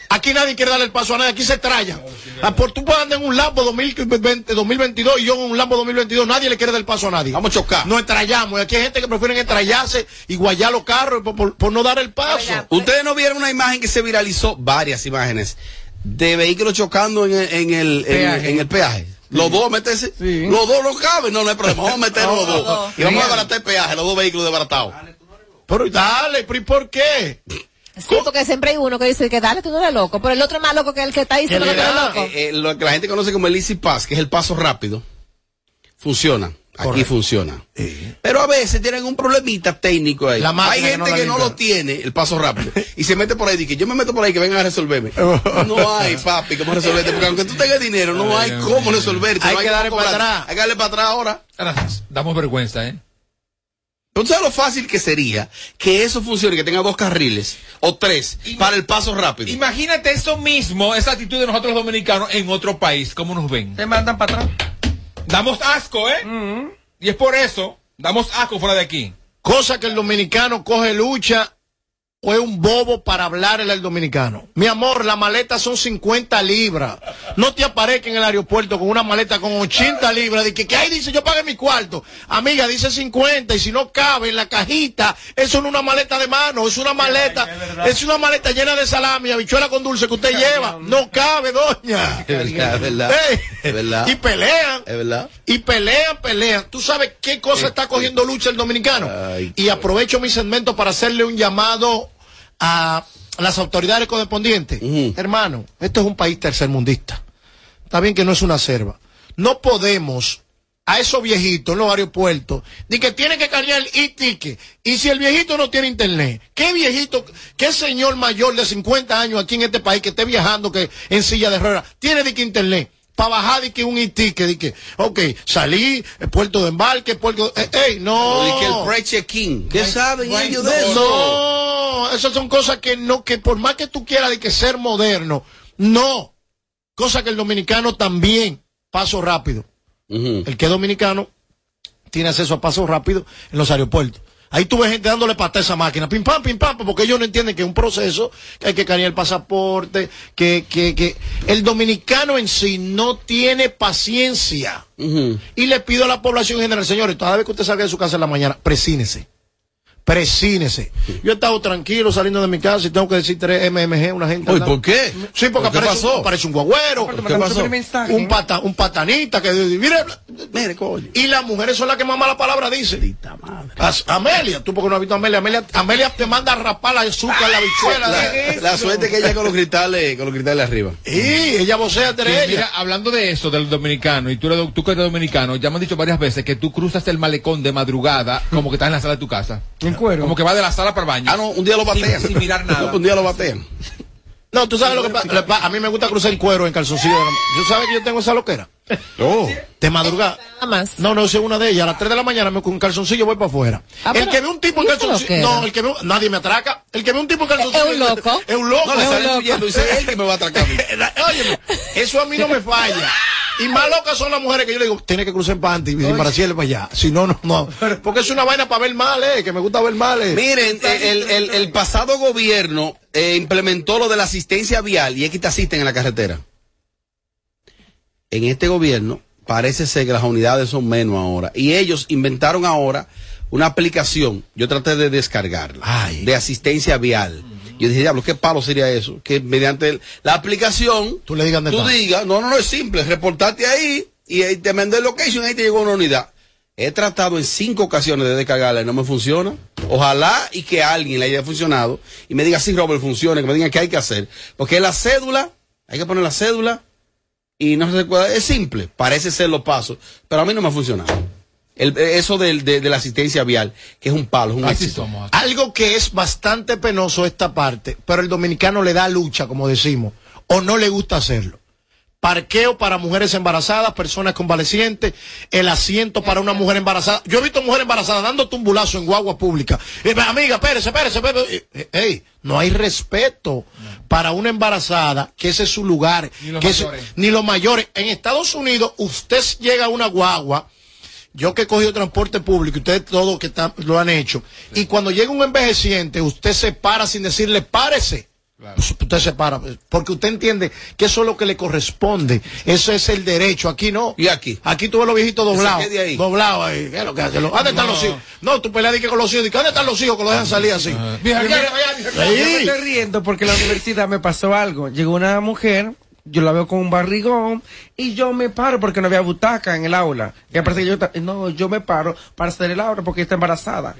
Aquí nadie quiere darle el paso a nadie, aquí se traya. Ah, por tú puedes andar en un Lambo 2020, 2022 y yo en un Lambo 2022, nadie le quiere dar el paso a nadie. Vamos a chocar. Nos estrellamos y aquí hay gente que prefieren estrellarse y guayar los carros por, por- por no dar el paso. Ustedes no vieron una imagen que se viralizó, varias imágenes, de vehículos chocando en el, en el, en- Peaje. en el peaje. Los dos, métese. Los dos no caben, no, no hay problema. Vamos a meter los dos. Y vamos a abaratar el peaje, los dos vehículos desbaratados. Pero dale, pero ¿y por qué? Sí, porque siempre hay uno que dice que dale, tú no eres loco. Pero el otro es más loco que el que está diciendo que tú eres loco. Eh, eh, lo que la gente conoce como el Easy Pass, que es el paso rápido, funciona. Aquí Correcto. funciona. Pero a veces tienen un problemita técnico ahí. Hay que gente no que no lo tiene, el paso rápido, y se mete por ahí y que yo me meto por ahí que vengan a resolverme. No hay, papi, cómo resolverte, porque aunque tú tengas dinero, no hay cómo resolverte. Hay no que darle para atrás. Hay que darle para atrás ahora. Ahora, damos vergüenza, ¿eh? ¿Tú sabes lo fácil que sería que eso funcione, que tenga dos carriles o tres para el paso rápido? Imagínate eso mismo, esa actitud de nosotros los dominicanos en otro país, ¿cómo nos ven? Te mandan para atrás. Damos asco, ¿eh? Y es por eso, damos asco fuera de aquí. Cosa que el dominicano coge lucha o es un bobo para hablarle al dominicano. Mi amor, la maleta son 50 libras. No te aparezca en el aeropuerto con una maleta con 80 libras. De que, que ahí dice yo pagué mi cuarto. Amiga, dice 50 y si no cabe en la cajita, eso no es una maleta de mano, es una maleta, es una maleta llena de salami, habichuela con dulce que usted lleva. No cabe, doña. Es verdad, es verdad. Es verdad. Y pelean. Es verdad. Y pelean, pelean. ¿Tú sabes qué cosa está cogiendo lucha el dominicano? y aprovecho mi segmento para hacerle un llamado a las autoridades correspondientes. Hermano, esto es un país tercermundista. Está bien que no es una selva. No podemos a esos viejitos en los aeropuertos de que tienen que cargar el e-ticket. Y si el viejito no tiene internet, ¿qué viejito, qué señor mayor de 50 años aquí en este país que esté viajando que en silla de ruedas tiene de que internet? Para bajar de que un e-ticket, de que, ok, salí, eh, puerto de embarque, puerto, eh, ey, no. O de que el pre-check-in. ¿Qué saben ellos de eso? No, esas son cosas que no, que por más que tú quieras de que ser moderno, no. Cosa que el dominicano también, paso rápido. El que es dominicano tiene acceso a paso rápido en los aeropuertos. Ahí tú ves gente dándole pata a esa máquina, pim pam, pim pam, porque ellos no entienden que es un proceso, que hay que escanear el pasaporte, que, que, que el dominicano en sí no tiene paciencia. Y le pido a la población general, señores, toda vez que usted salga de su casa en la mañana, presínese. Presínese. Yo he estado tranquilo saliendo de mi casa y tengo que decir tres MMG, una gente. Uy. ¿por qué? Sí, porque ¿Qué aparece, pasó? Un, aparece un guagüero. ¿Qué pasó? Un, pata, un patanita que mire, mire, coño. Y las mujeres son las que más mala palabra dicen. Amelia, tú porque no has visto a Amelia. Amelia, Amelia te manda a rapar la azúcar, la bichuela. La, la suerte que ella con los cristales, con los cristales arriba. Y ella vocea entre Sí, ellas. mira, hablando de eso, del dominicano, y tú, eres, tú que eres dominicano, ya me han dicho varias veces que tú cruzas el malecón de madrugada como que estás en la sala de tu casa. En cuero. Como que va de la sala para el baño. Ah, no, un día lo batean. Sin, sin mirar nada. un día lo batean. No, tú sabes lo que pasa. A mí me gusta cruzar en cuero, en calzoncillo. ¿Yo sabes que yo tengo esa loquera? Oh. De madrugada. Nada más. No, no, es una de ellas. A las 3 de la mañana me con un calzoncillo voy para afuera. Ah, el que ve un tipo en ¿y calzoncillo. No, el que ve. Nadie me atraca. El que ve un tipo en calzoncillo. Es un loco. Es un loco. No, le Es un sale loco. huyendo. Dice él que me va a atracar. a mí. Óyeme, eso a mí no me falla. Y más locas son las mujeres que yo le digo, tiene que cruzar en panty y para para allá. Si no, no, no. Porque es una vaina para ver mal, eh, que me gusta ver mal, eh. Miren, el, el- el pasado gobierno eh, implementó lo de la asistencia vial y es que te asisten en la carretera. En este gobierno parece ser que las unidades son menos ahora. Y ellos inventaron ahora una aplicación. Yo traté de descargarla. De asistencia vial. Yo dije, diablo, ¿qué palo sería eso? Que mediante el- la aplicación, Tú le digas tú digas, no, no, no es simple, reportarte ahí y ahí te mandé el location ahí te llegó una unidad. He tratado en cinco ocasiones de descargarla y no me funciona. Ojalá y que alguien le haya funcionado y me diga, sí, Robert, funciona, que me digan qué hay que hacer. Porque la cédula, hay que poner la cédula y no se recuerda, es simple, parece ser los pasos, pero a mí no me ha funcionado. El- eso del- de, de la asistencia vial, que es un palo, es un éxito. Algo que es bastante penoso esta parte, pero el dominicano le da lucha, como decimos, o no le gusta hacerlo. Parqueo para mujeres embarazadas, personas convalecientes, el asiento para una mujer embarazada. Yo he visto mujeres embarazadas dando tumbulazo en guagua pública. Eh, amiga, espérese, espérese, espérese. Eh, Ey, no hay respeto para una embarazada, que ese es su lugar. Ni los que ese- ni los mayores. En Estados Unidos, usted llega a una guagua, yo que he cogido transporte público, ustedes todos que están- lo han hecho, y cuando llega un envejeciente, usted se para sin decirle párese. Pues Usted se para, porque usted entiende que eso es lo que le corresponde, eso es el derecho, aquí no. ¿Y aquí? Aquí tú ves los viejitos doblados, doblados ahí, ¿qué es lo que hacen? ¿Dónde están los hijos? No, tú peleas que con los hijos, ¿dónde están los hijos que los dejan salir así? Mira, Sí. Yo me estoy riendo porque en la universidad me pasó algo. Llegó una mujer, yo la veo con un barrigón y yo me paro porque no había butaca en el aula. Y aparte que yo, no, yo me paro para hacer el aula porque está embarazada.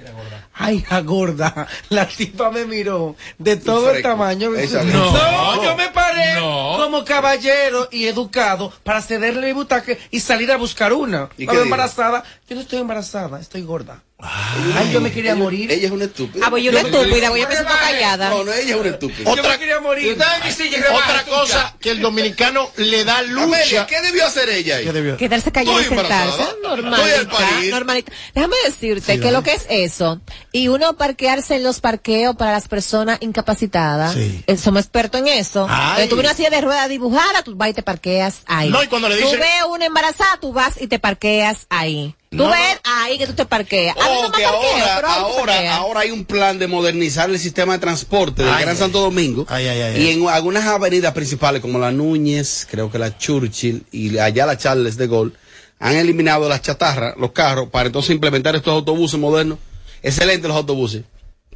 Ay, la gorda. La tipa me miró de todo el tamaño. No, no. yo me paré No. como caballero y educado para cederle mi butaca y salir a buscar una. ¿Y La embarazada. Yo no estoy embarazada, estoy gorda. Ay, yo me quería morir. Ella es una estúpida. Ah, pues yo una estúpida, yo me siento callada. No, no, ella es una estúpida. Yo me quería morir. Otra cosa que el dominicano le da lucha. Amelia, ¿qué debió hacer ella ahí? ¿Qué debió? Quedarse callada y sentarse. Normalita, normalita. Déjame decirte que lo que es eso, y uno parquearse en los parqueos para las personas incapacitadas, Sí. eh, somos expertos en eso. Ay. Eh, tú ves una silla de ruedas dibujada, tú vas y te parqueas ahí. No, y cuando le Tú dicen- ves una embarazada, tú vas y te parqueas ahí. Tú No, ves ahí que tú te parqueas. A mí Oh, no que parqueo, ahora, ahora, parqueas. ahora hay un plan de modernizar el sistema de transporte del Ay, Gran ay, Santo Domingo. ay, ay, ay, y ay. en algunas avenidas principales como la Núñez, creo que la Churchill y allá la Charles de Gaulle, han eliminado las chatarras, los carros, para entonces implementar estos autobuses modernos. Excelentes los autobuses.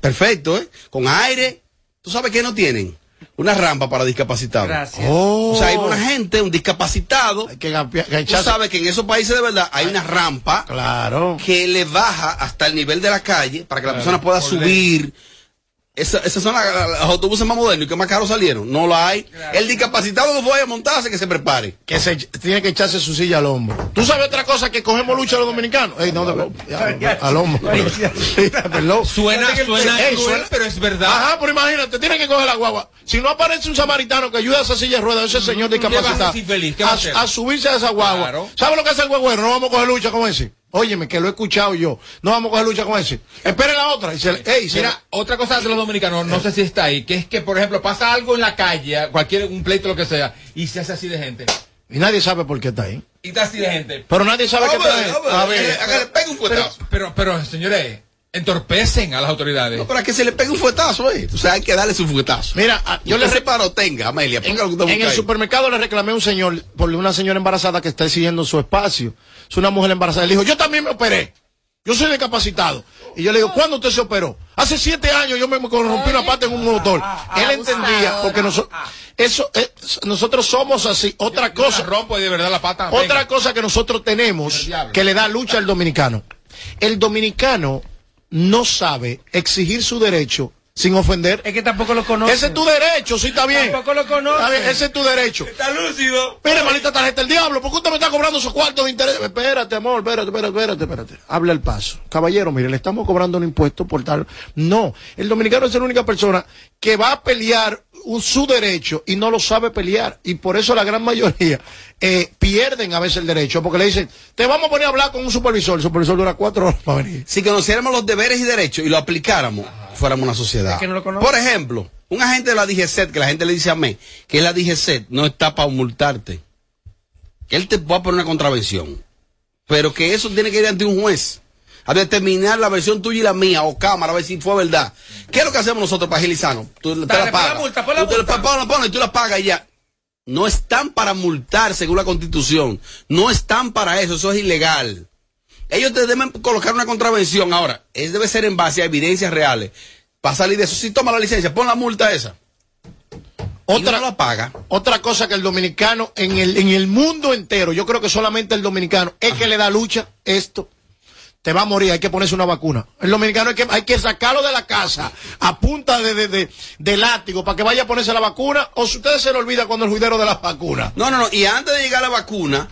Perfecto, ¿eh? Con aire. ¿Tú sabes qué no tienen? Una rampa para discapacitados. Gracias. Oh. O sea, hay una gente, un discapacitado. Hay que Tú sabes que en esos países de verdad hay una rampa Claro. que le baja hasta el nivel de la calle para que la persona pueda por subir. Esa- Esas son la- la- los autobuses más modernos y que más caros salieron. No la hay. El discapacitado que vaya a montarse, que se prepare. Que se tiene que echarse su silla al hombro. ¿Tú sabes otra cosa que cogemos lucha los dominicanos? Ey, no, ya, al hombro. Perdón. Suena, suena Ey, suena- pero es verdad. Ajá, pero imagínate, tiene que coger la guagua. Si no aparece un samaritano que ayuda a esa silla de ruedas, ese señor ¿Qué vas a discapacitado, a a, hacer? a subirse a esa guagua. Claro. ¿Sabe lo que hace el guagüero? No vamos a coger lucha con ese. Óyeme, que lo he escuchado yo. No vamos a coger lucha con ese. Espere la otra. Y se, se Mira, otra cosa de los dominicanos, no sé si está ahí, que es que, por ejemplo, pasa algo en la calle, cualquier, un pleito, lo que sea, y se hace así de gente. y nadie sabe por qué está ahí. Y está así de gente. Pero nadie sabe qué está ahí. A ver, eh, pegue un Pero, pero, pero, señores, entorpecen a las autoridades. No, para que se le pegue un fuetazo, eh. O sea, hay que darle su fuetazo. Mira, ah, yo le le re- separo, tenga, Amelia. En, Ponga lo que en el ahí. supermercado le reclamé a un señor por una señora embarazada que está exigiendo su espacio. Es una mujer embarazada. Le dijo, yo también me operé. Yo soy discapacitado. Y yo le digo, ¿cuándo usted se operó? Hace siete años yo me me rompí una pata en un motor. Él entendía, porque nosotros, eso, es- nosotros somos así. Otra cosa, rompo de verdad la pata. otra cosa que nosotros tenemos que le da lucha al dominicano. El dominicano no sabe exigir su derecho sin ofender. Es que tampoco lo conoce. Ese es tu derecho, sí está bien. Tampoco lo conoce. Está bien, ese es tu derecho. Está lúcido. Mire, maldita tarjeta del diablo, ¿por qué usted me está cobrando esos cuartos de interés? Espérate, amor, espérate, espérate, espérate, espérate. Habla el paso. Caballero, mire, le estamos cobrando un impuesto por tal. No, el dominicano es la única persona que va a pelear su derecho y no lo sabe pelear. Y por eso la gran mayoría eh, pierden a veces el derecho, porque le dicen, te vamos a poner a hablar con un supervisor. El supervisor dura cuatro horas para venir. Si conociéramos los deberes y derechos y lo aplicáramos, fuéramos una sociedad. Es que no lo conoce. Por ejemplo, un agente de la DGCET, que la gente le dice a mí, que la DGCET, no está para multarte. Que él te va a poner una contravención. Pero que eso tiene que ir ante un juez. A determinar la versión tuya y la mía, o cámara, a ver si fue verdad. ¿Qué es lo que hacemos nosotros para agilizarnos? Tú te Dale, la pon la pagas. multa, pon la Tú multa. pon- pon- pon- y tú la pagas y ya. No están para multar según la constitución. No están para eso. Eso es ilegal. Ellos te deben colocar una contravención. Ahora, es debe ser en base a evidencias reales. Para salir de eso, si toma la licencia, pon la multa esa. Otra, no la paga. Otra cosa que el dominicano, en el, en el mundo entero, yo creo que solamente el dominicano es que le da lucha esto. Te va a morir, hay que ponerse una vacuna. El dominicano hay que, hay que sacarlo de la casa a punta de, de, de, de látigo para que vaya a ponerse la vacuna, o si ustedes se le olvida cuando el juidero de la vacuna. No, no, no. Y antes de llegar a la vacuna,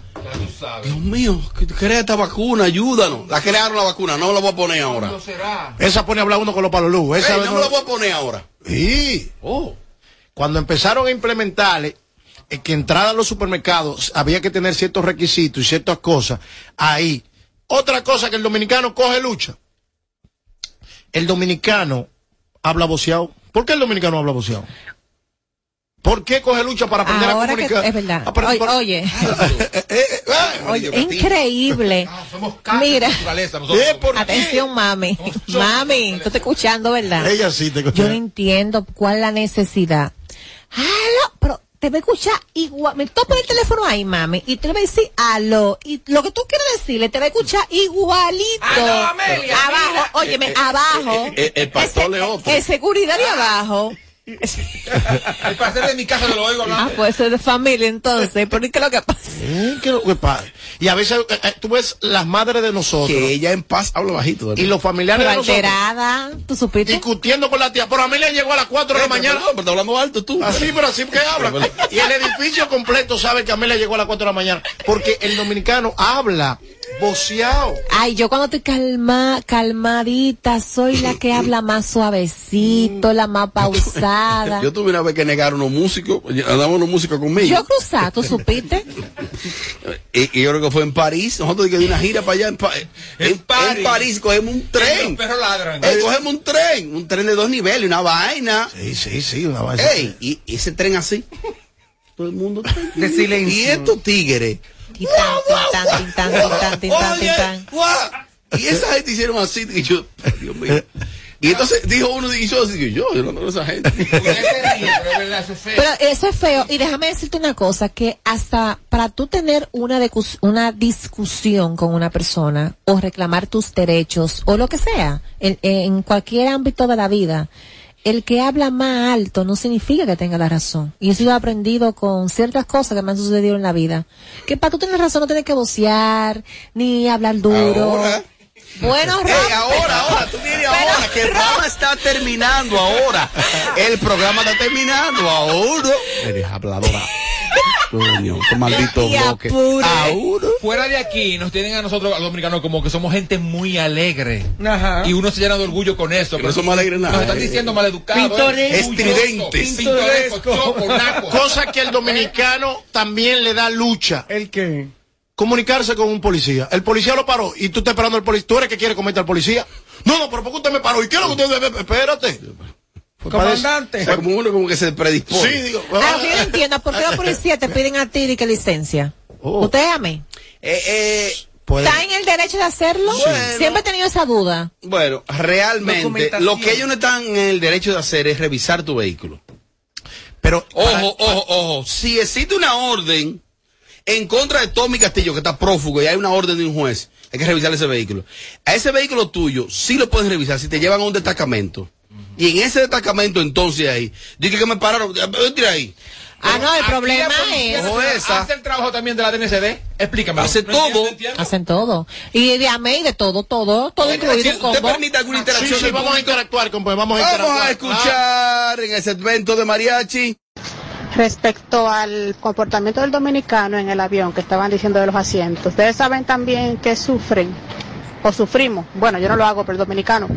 Dios mío, crea esta vacuna, ayúdanos. La crearon la vacuna, no me la voy a poner ahora. Esa pone a hablar uno con los palos luz. Esa Ey, no no- me la voy a poner ahora. Sí. Cuando empezaron a implementarle eh, que entrada a los supermercados había que tener ciertos requisitos y ciertas cosas, ahí. Otra cosa que el dominicano coge lucha. El dominicano habla voceado. ¿Por qué el dominicano habla voceado? ¿Por qué coge lucha para aprender a Ahora que comunicar? es verdad. Oye, oye, eh, oye, increíble. Mira, atención, mami. Mami, tú estás escuchando, ¿verdad? Ella sí te Yo no entiendo cuál la necesidad. Aló, pero te va a escuchar igual. Me topa el teléfono ahí, mami, y te va a decir aló. Y lo que tú quieres decirle, te va a escuchar igualito. Aló, Amelia, abajo, mira. óyeme, Eh, eh, abajo. eh, eh, el pastor otro. El seguridad de abajo. El pastel de mi casa lo oigo Ah, hablando. pues eso es de familia entonces. ¿Pero qué es lo que pasa? Eh, ¿qué lo que pasa? Y a veces eh, eh, tú ves las madres de nosotros. Que ella en paz habla bajito. Y los familiares Pero de nosotros. alterada, ¿tú supiste? Discutiendo con la tía. Pero Amelia llegó a las 4 de la mañana. Pero está hablando alto tú. Así, pero así que habla. Y el edificio completo sabe que Amelia llegó a las 4 de la mañana. Porque el dominicano habla voceado. Ay, yo cuando estoy calma, calmadita, soy la que habla más suavecito, la más pausada. Yo tuve una vez que negar unos músicos, andaban unos músicos conmigo. Yo cruzada, ¿tú supiste? Y, y yo creo que fue en París. Nosotros que di una gira para allá en, Pa- en, en París. cogemos un tren. Los perros ladran. Eh, cogemos un tren, un tren de dos niveles, una vaina. Sí, sí, sí, una vaina. Ey, y, y ese tren así. Todo el mundo. De silencio. Y estos tigres. Y esa gente hicieron así. Y yo, Dios mío. Y entonces dijo uno, y yo así, yo, yo no conozco a esa gente. Pero eso es feo. Y déjame decirte una cosa, que hasta para tú tener una, una discusión con una persona o reclamar tus derechos o lo que sea, en, en cualquier ámbito de la vida, el que habla más alto no significa que tenga la razón. Y eso yo he aprendido con ciertas cosas que me han sucedido en la vida. Que para tú tener razón no tienes que vocear, ni hablar duro. Ahora. Bueno, Ey, Rob, ahora, ahora, tú vienes ahora, que el programa está terminando ahora. El programa está terminando ahora. Eres habladora. Coño, qué maldito bloque. Ahora. Fuera de aquí nos tienen a nosotros, a los dominicanos, como que somos gente muy alegre. Ajá. Y uno se llena de orgullo con eso. no somos alegres nada. Nos están diciendo maleducados. Pintoresco. Estridentes. Pintoresco, choco, naco. Cosa que el dominicano también le da lucha. ¿El qué? Comunicarse con un policía. El policía lo paró y tú estás esperando al policía. ¿Tú eres que quiere comerte al policía? No, no, pero ¿por qué usted me paró? ¿Y qué es lo que usted... Espérate. Comandante. O sea, como uno como que se predispone. Sí, digo. Ahora, yo no entiendo, ¿por qué los policías te piden a ti de que licencia? ¿Usted a mí? Eh, eh, ¿Está en el derecho de hacerlo? Siempre he tenido esa duda. Bueno, realmente, lo que ellos no están en el derecho de hacer es revisar tu vehículo. Pero, ojo, ojo, ojo, si existe una orden en contra de Tommy Castillo, que está prófugo, y hay una orden de un juez, hay que revisar ese vehículo. A ese vehículo tuyo, sí lo puedes revisar si te llevan a un destacamento. Y en ese destacamento, entonces ahí, dije que me pararon, vete ahí. Ah, no, el problema es... Esa. ¿Hace el trabajo también de la DNCD? Explícame. Hace todo. Hacen todo. Y de AME y de todo, todo, todo incluido un combo. alguna interacción Sí, sí, vamos a interactuar, compadre. Vamos a Vamos interactuar. a escuchar en el segmento de mariachi. Respecto al comportamiento del dominicano en el avión que estaban diciendo de los asientos, ustedes saben también que sufren o sufrimos, bueno yo no lo hago pero el dominicano,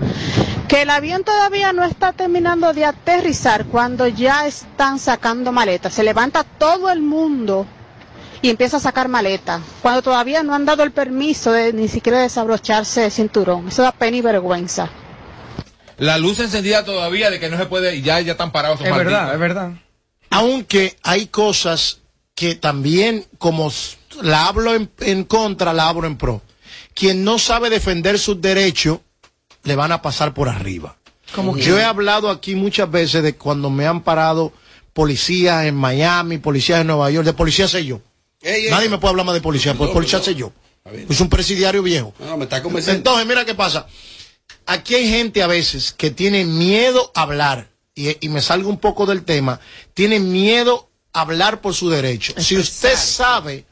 que el avión todavía no está terminando de aterrizar cuando ya están sacando maletas, se levanta todo el mundo y empieza a sacar maletas, cuando todavía no han dado el permiso de ni siquiera desabrocharse el cinturón, eso da pena y vergüenza. La luz encendida todavía de que no se puede y ya, ya están parados. esos Es verdad, es verdad. Aunque hay cosas que también, como la hablo en, en contra, la hablo en pro. Quien no sabe defender sus derechos, le van a pasar por arriba. Como Yo he hablado aquí muchas veces de cuando me han parado policías en Miami, policías en Nueva York, de policía sé yo. Ey, ey. Nadie me puede hablar más de policía, porque No, policía no. sé yo. Es un presidiario viejo. No, me está. Entonces, mira qué pasa. Aquí hay gente a veces que tiene miedo a hablar, y, y me salgo un poco del tema, tiene miedo a hablar por su derecho. Si usted sabe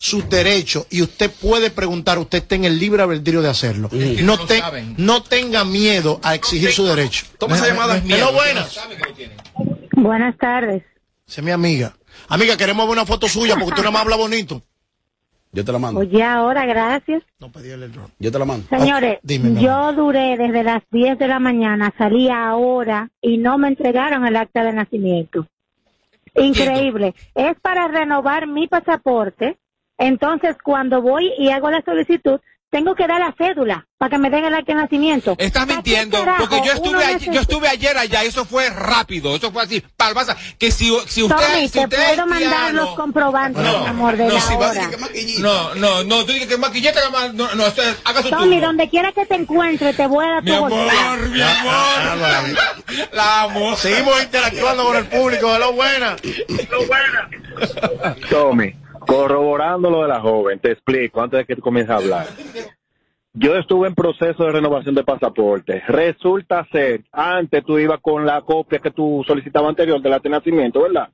sus derechos y usted puede preguntar, usted está en el libre albedrío de hacerlo. que No, no te- no tenga miedo a exigir su derecho. Toma esa llamada. Hello, buenas. Buenas tardes. Esa es mi amiga. Amiga, queremos ver una foto suya porque usted no me habla bonito. Yo te la mando. Oye, ahora, gracias. Yo te la mando. Señores, dime, yo duré desde las 10 de la mañana, salí ahora y no me entregaron el acta de nacimiento. Increíble. Es para renovar mi pasaporte. Entonces, cuando voy y hago la solicitud, tengo que dar la cédula para que me den el acta de nacimiento. Estás mintiendo, porque yo estuve, ayer, yo estuve ayer allá, eso fue rápido, eso fue así, palmaza, que si, si usted, Tommy, si te usted puedo mandar los comprobantes, mi amor, de no, la si va a hora. No, no, no, tú dices que maquillete, que ma- no, no, es- haga su Tommy, donde quiera que te encuentre, te voy a dar tu Mi amor, bolsa. mi amor. La amo. Seguimos interactuando con el público. Hello, buena. Tommy, corroborando lo de la joven, te explico antes de que tú comiences a hablar. Yo estuve en proceso de renovación de pasaporte. Resulta ser, antes tú ibas con la copia que tú solicitabas anterior del acta de nacimiento, ¿verdad?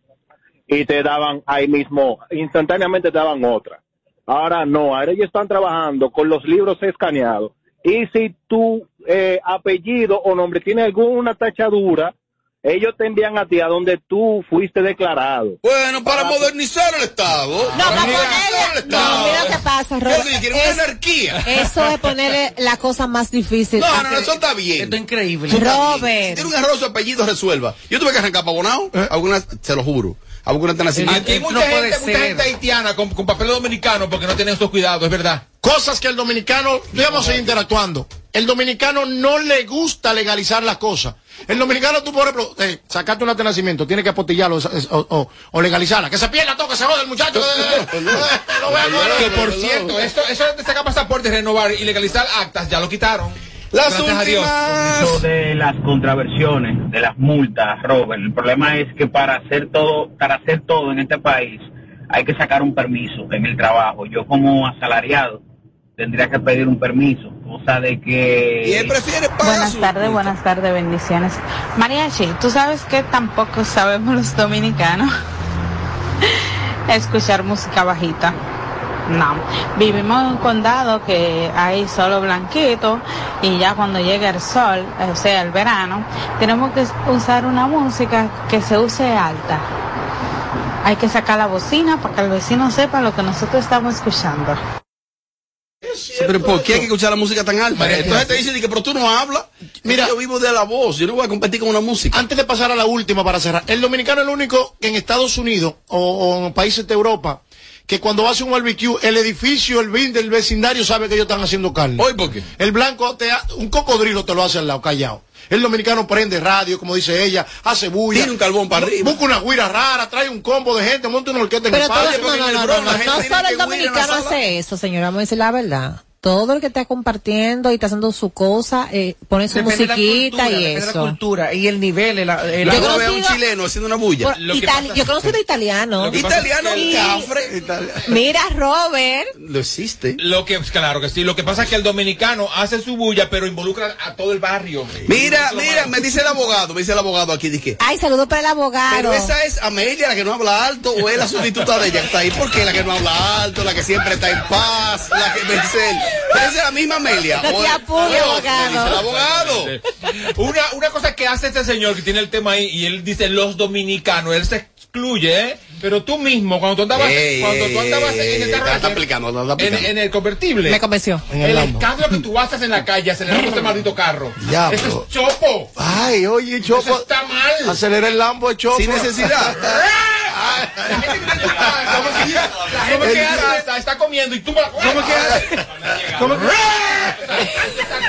Y te daban ahí mismo, instantáneamente te daban otra. Ahora no, ahora ellos están trabajando con los libros escaneados. Y si tu eh, apellido o nombre tiene alguna tachadura, ellos te envían a ti a donde tú fuiste declarado. Bueno, para modernizar el Estado. No, para ponerle. No, mira lo que pasa, Robert. Una Es- anarquía. Eso es ponerle la cosa más difícil. No, no, no, eso está bien. Esto es increíble. Robert. Tiene un error, su apellido resuelva. Yo tuve que arrancar para Bonao. Algunas, se lo juro. Algunas nacimiento. Aquí hay mucha, gente, mucha gente haitiana con, con papel dominicano porque no tienen esos cuidados, es verdad. Cosas que el dominicano, digamos, a seguir interactuando. El dominicano no le gusta legalizar las cosas. El dominicano, tú, por ejemplo, eh, sacaste un acta de nacimiento, tienes que apostillarlo o, o- o legalizarla. Que se pierda todo, que se jode el muchacho. Que por cierto, esto, eso de sacar pasaportes, renovar y legalizar actas, ya lo quitaron. Dios. Eso de las contraversiones, de las multas, Robert. El problema es que para hacer todo, para hacer todo en este país, hay que sacar un permiso en el trabajo. Yo como asalariado tendría que pedir un permiso, cosa de que... Y él prefiere Buenas tardes, buenas tardes, bendiciones. Mariachi, tú sabes que tampoco sabemos los dominicanos escuchar música bajita. No, vivimos en un condado que hay solo blanquito y ya cuando llega el sol, o sea, el verano, tenemos que usar una música que se use alta. Hay que sacar la bocina para que el vecino sepa lo que nosotros estamos escuchando. Pero ¿por qué hay que escuchar la música tan alta? Entonces te dicen que, pero tú no hablas. Mira, yo vivo de la voz. Yo no voy a competir con una música. Antes de pasar a la última para cerrar, el dominicano es el único que en Estados Unidos o, o en países de Europa que cuando hace un barbecue, el edificio, el bin del vecindario sabe que ellos están haciendo carne. ¿Hoy por qué? El blanco, te ha- un cocodrilo te lo hace al lado, callado. El dominicano prende radio, como dice ella, hace bulla. Tiene un carbón para arriba. Busca una guira rara, trae un combo de gente, monta una orquesta en Pero el no, no, no, no, no, no solo el dominicano hace eso, señora, vamos a decir la verdad. Todo el que está compartiendo y está haciendo su cosa, eh, pone su Depende de la musiquita cultura, y depende de la eso. cultura y el nivel. El, el- Yo a un conocido- chileno haciendo una bulla. Por- itali- yo conozco de italiano. Italiano, Y- cafre. Mira, Robert. Lo existe. Lo que, claro que sí, lo que pasa es que el dominicano hace su bulla, pero involucra a todo el barrio. Mira, mira, me dice el abogado, me dice el abogado aquí, dije. Ay, saludo para el abogado. Pero esa es Amelia, la que no habla alto, o es la sustituta de ella que está ahí. ¿Por qué la que no habla alto, la que siempre está en paz, la que me dice? Pero esa es la misma Amelia. No te apures, abogado. abogado. Una, una cosa que hace este señor que tiene el tema ahí y él dice los dominicanos, él se excluye, ¿eh? Pero tú mismo, cuando tú andabas, Ey, cuando tú andabas ey, en el carro, está explicando, está en, explicando. en el convertible. Me convenció. En el el que tú haces en la calle acelerando este maldito carro. Ya, Eso es chopo. Ay, oye, Chopo. Eso está mal. Acelera el Lambo de Chopo. Sin necesidad. ¿Cómo que hace? Está, está comiendo y tú ¿Cómo que hace? ¿Cómo que-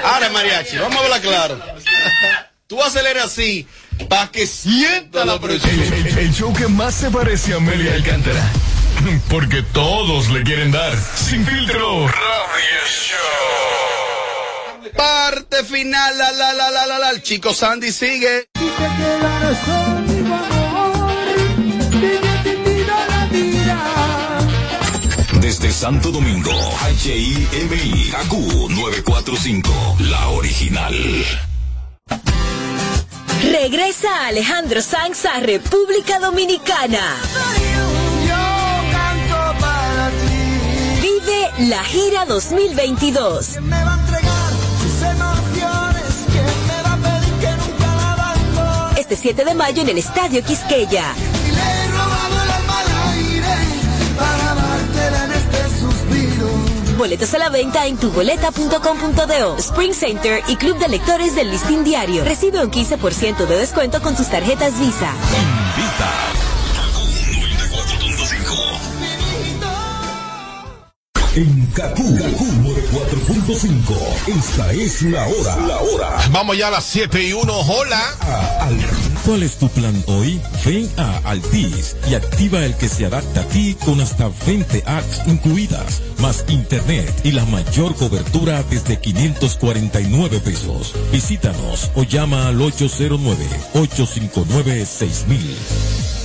Ahora, mariachi, vamos a hablar claro. Tú aceleras así para que sienta la presión. El, el- el show que más se parece a Amelia Alcántara. Porque todos le quieren dar. Sin filtro. Radio Show. Parte final, la la la la la la. El chico Sandy sigue. Desde Santo Domingo, HIMI, KQ 945, la original. Regresa Alejandro Sanz a República Dominicana. Yo canto para ti. la gira 2022. sus emociones, ¿quién me va a pedir que nunca la abandone? Este 7 de mayo en el Estadio Quisqueya. Boletos a la venta en tuboleta.com.do, Spring Center y Club de Lectores del Listín Diario. Recibe un 15% de descuento con tus tarjetas Visa. En Kaku, Kaku 4.5. Esta es la hora. La hora. Vamos ya a las 7 y 1. Hola. ¿Cuál es tu plan hoy? Ven a Altis y activa el que se adapta a ti con hasta 20 apps incluidas, más internet y la mayor cobertura desde 549 pesos. Visítanos o llama al 809-859-6000.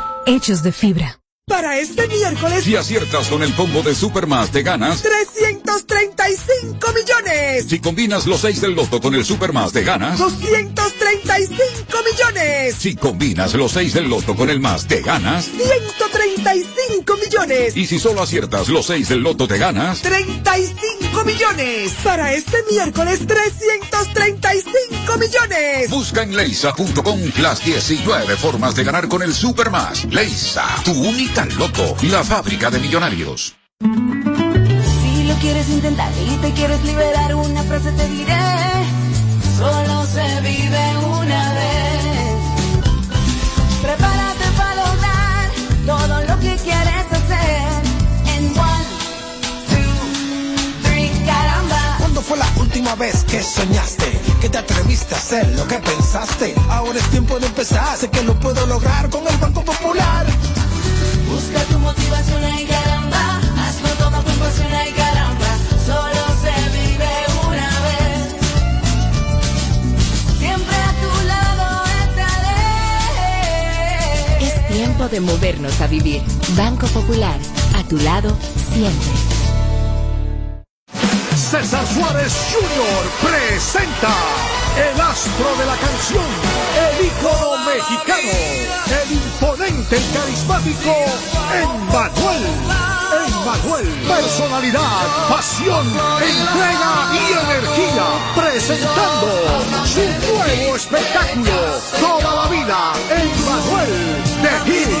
hechos de fibra. Para este miércoles, Si aciertas con el combo de Supermas, te ganas. 335 millones. Si combinas los 6 del loto con el Supermas, te ganas. 235 millones. Si combinas los 6 del loto con el más, te ganas. 135 millones. Y si solo aciertas los 6 del loto, te ganas. 35 millones. Para este miércoles, 335 millones. Busca en leisa.com las 19 formas de ganar con el Supermas. Leisa, tu única loto, la fábrica de millonarios. Si lo quieres intentar y te quieres liberar, una frase te diré. Solo se vive una vez. Prepárate para lograr todo lo que quieres fue la última vez que soñaste? Que te atreviste a hacer lo que pensaste. Ahora es tiempo de empezar. Sé que lo puedo lograr con el Banco Popular. Busca tu motivación y caramba. Hazlo todo con pasión y caramba. Solo se vive una vez. Siempre a tu lado estaré. Es tiempo de movernos a vivir. Banco Popular, a tu lado siempre. César Suárez Jr. presenta el astro de la canción, el ícono mexicano, el imponente, el carismático Emmanuel. Emmanuel, personalidad, pasión, entrega y energía, presentando su nuevo espectáculo, toda la vida, Emmanuel de Hits,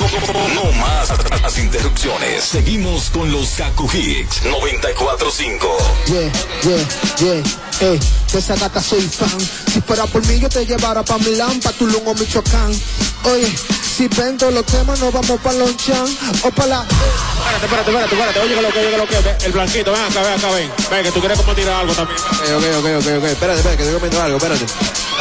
No más las interrupciones. Seguimos con los Kaku Hicks 94.5. Yeah, yeah, yeah, eh, de esa gata soy fan. Si fuera por mí yo te llevara pa' Milán, pa' Tulum o Michoacán. Oye, si vendo los temas nos vamos pa' Lonchan o pa' la... Espérate, espérate, espérate, espérate. Oye, que lo que, oye, que lo que. El blanquito, ven acá, ven acá, ven. Ven, que tú quieres compartir algo también. Ok, ok, ok, ok, espérate, espérate, que estoy comiendo algo, espérate.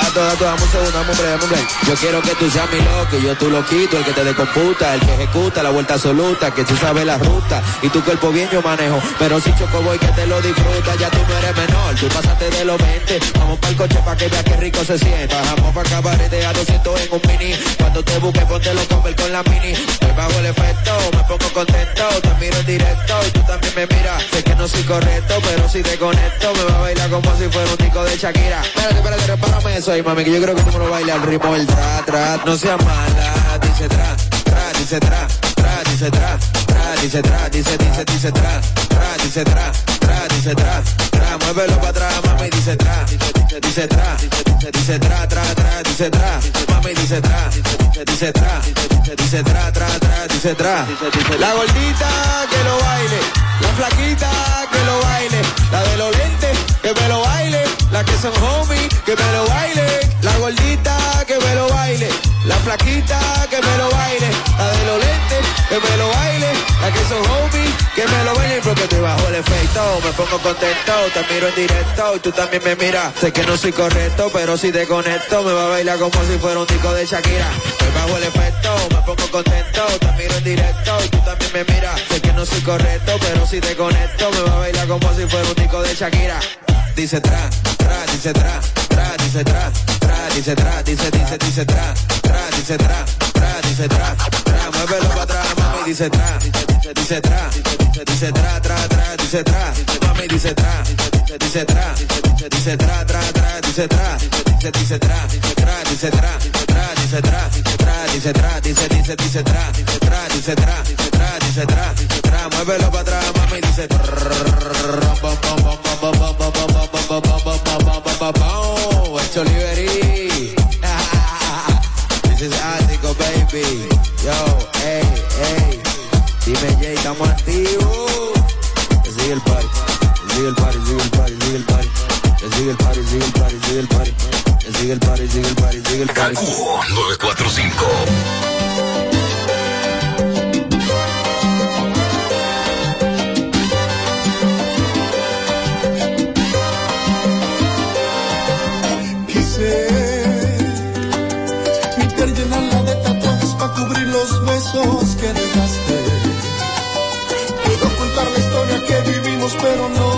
Dato, dato, dame un segundo, dame un break. Yo quiero que tú seas mi loco, yo tú lo quito, el que te decomputa, el que ejecuta la vuelta absoluta, que tú sabes la ruta, y tu cuerpo bien yo manejo, pero si choco voy que te lo disfruta, ya tú no eres menor, tú pasaste de los 20, vamos para el coche pa' que veas qué rico se sienta, bajamos pa' cabaret a 200 en un mini, cuando te busque ponte los comer con la mini, me bajo el efecto, me pongo contento, te miro en directo, y tú también me miras, sé que no soy correcto, pero si te conecto, me va a bailar como si fuera un disco de Shakira, espérate, espérate, repárame eso mami, que yo creo que tú me lo bailas al ritmo del tra, tra, no seas mala, dice tra, tra, dice tra, tra, dice tra, dice tra, dice, dice, dice tra, tra, dice tra, tra, dice tra, tra, muévelo para atrás, mami, dice tra, dice, tra, dice, tra, tra, tra, dice tra, mami, dice tra, dice, tra, dice tra, tra, tra, dice tra, la gordita que lo baile, la flaquita que lo baile, la de los lentes que me lo baile, la que son homies que me lo baile, la gordita que me lo baile, la flaquita que me lo baile, la de los lentes que me lo baile, la que son homies que me lo baile. Porque te bajo el efecto, me pongo contento, te miro en directo y tú también me miras, sé que no soy correcto, pero si te conecto me va a bailar como si fuera un disco de Shakira, me bajo el efecto, me pongo contento, te miro en directo y tú también me miras, sé que no soy correcto, pero si te conecto me va a bailar como si fuera un disco de Shakira. Dice tra, tra, dice tra, tra, dice tra, tra, dice tra, dice, dice, dice tra, tra, dice tra, tra, dice tra, tra, muévelo atrás, mami, dice tra, dice, tra, dice, tra, tra, tra, dice tra, mami, dice tra, dice, tra, dice tra, tra, tra, dice tra, dice, dice tra, dice tra, dice tra, dice tra, dice tra, dice tra, dice dice, dice tra, dice tra, dice tra, dice tra, dice tra, dice tra, muévelo para atrás, mami, dice This is Ático, baby. Yo, hey, hey. Dime, Jay, estamos activos. Sigue el party, sigue el party, sigue el party, sigue el party. Sigue el party, sigue el party, sigue el party sigue el party, sigue el party, sigue el party. 945. Quise mi llenarla de tatuajes para cubrir los besos que dejaste. Puedo contar la historia que vivimos, pero no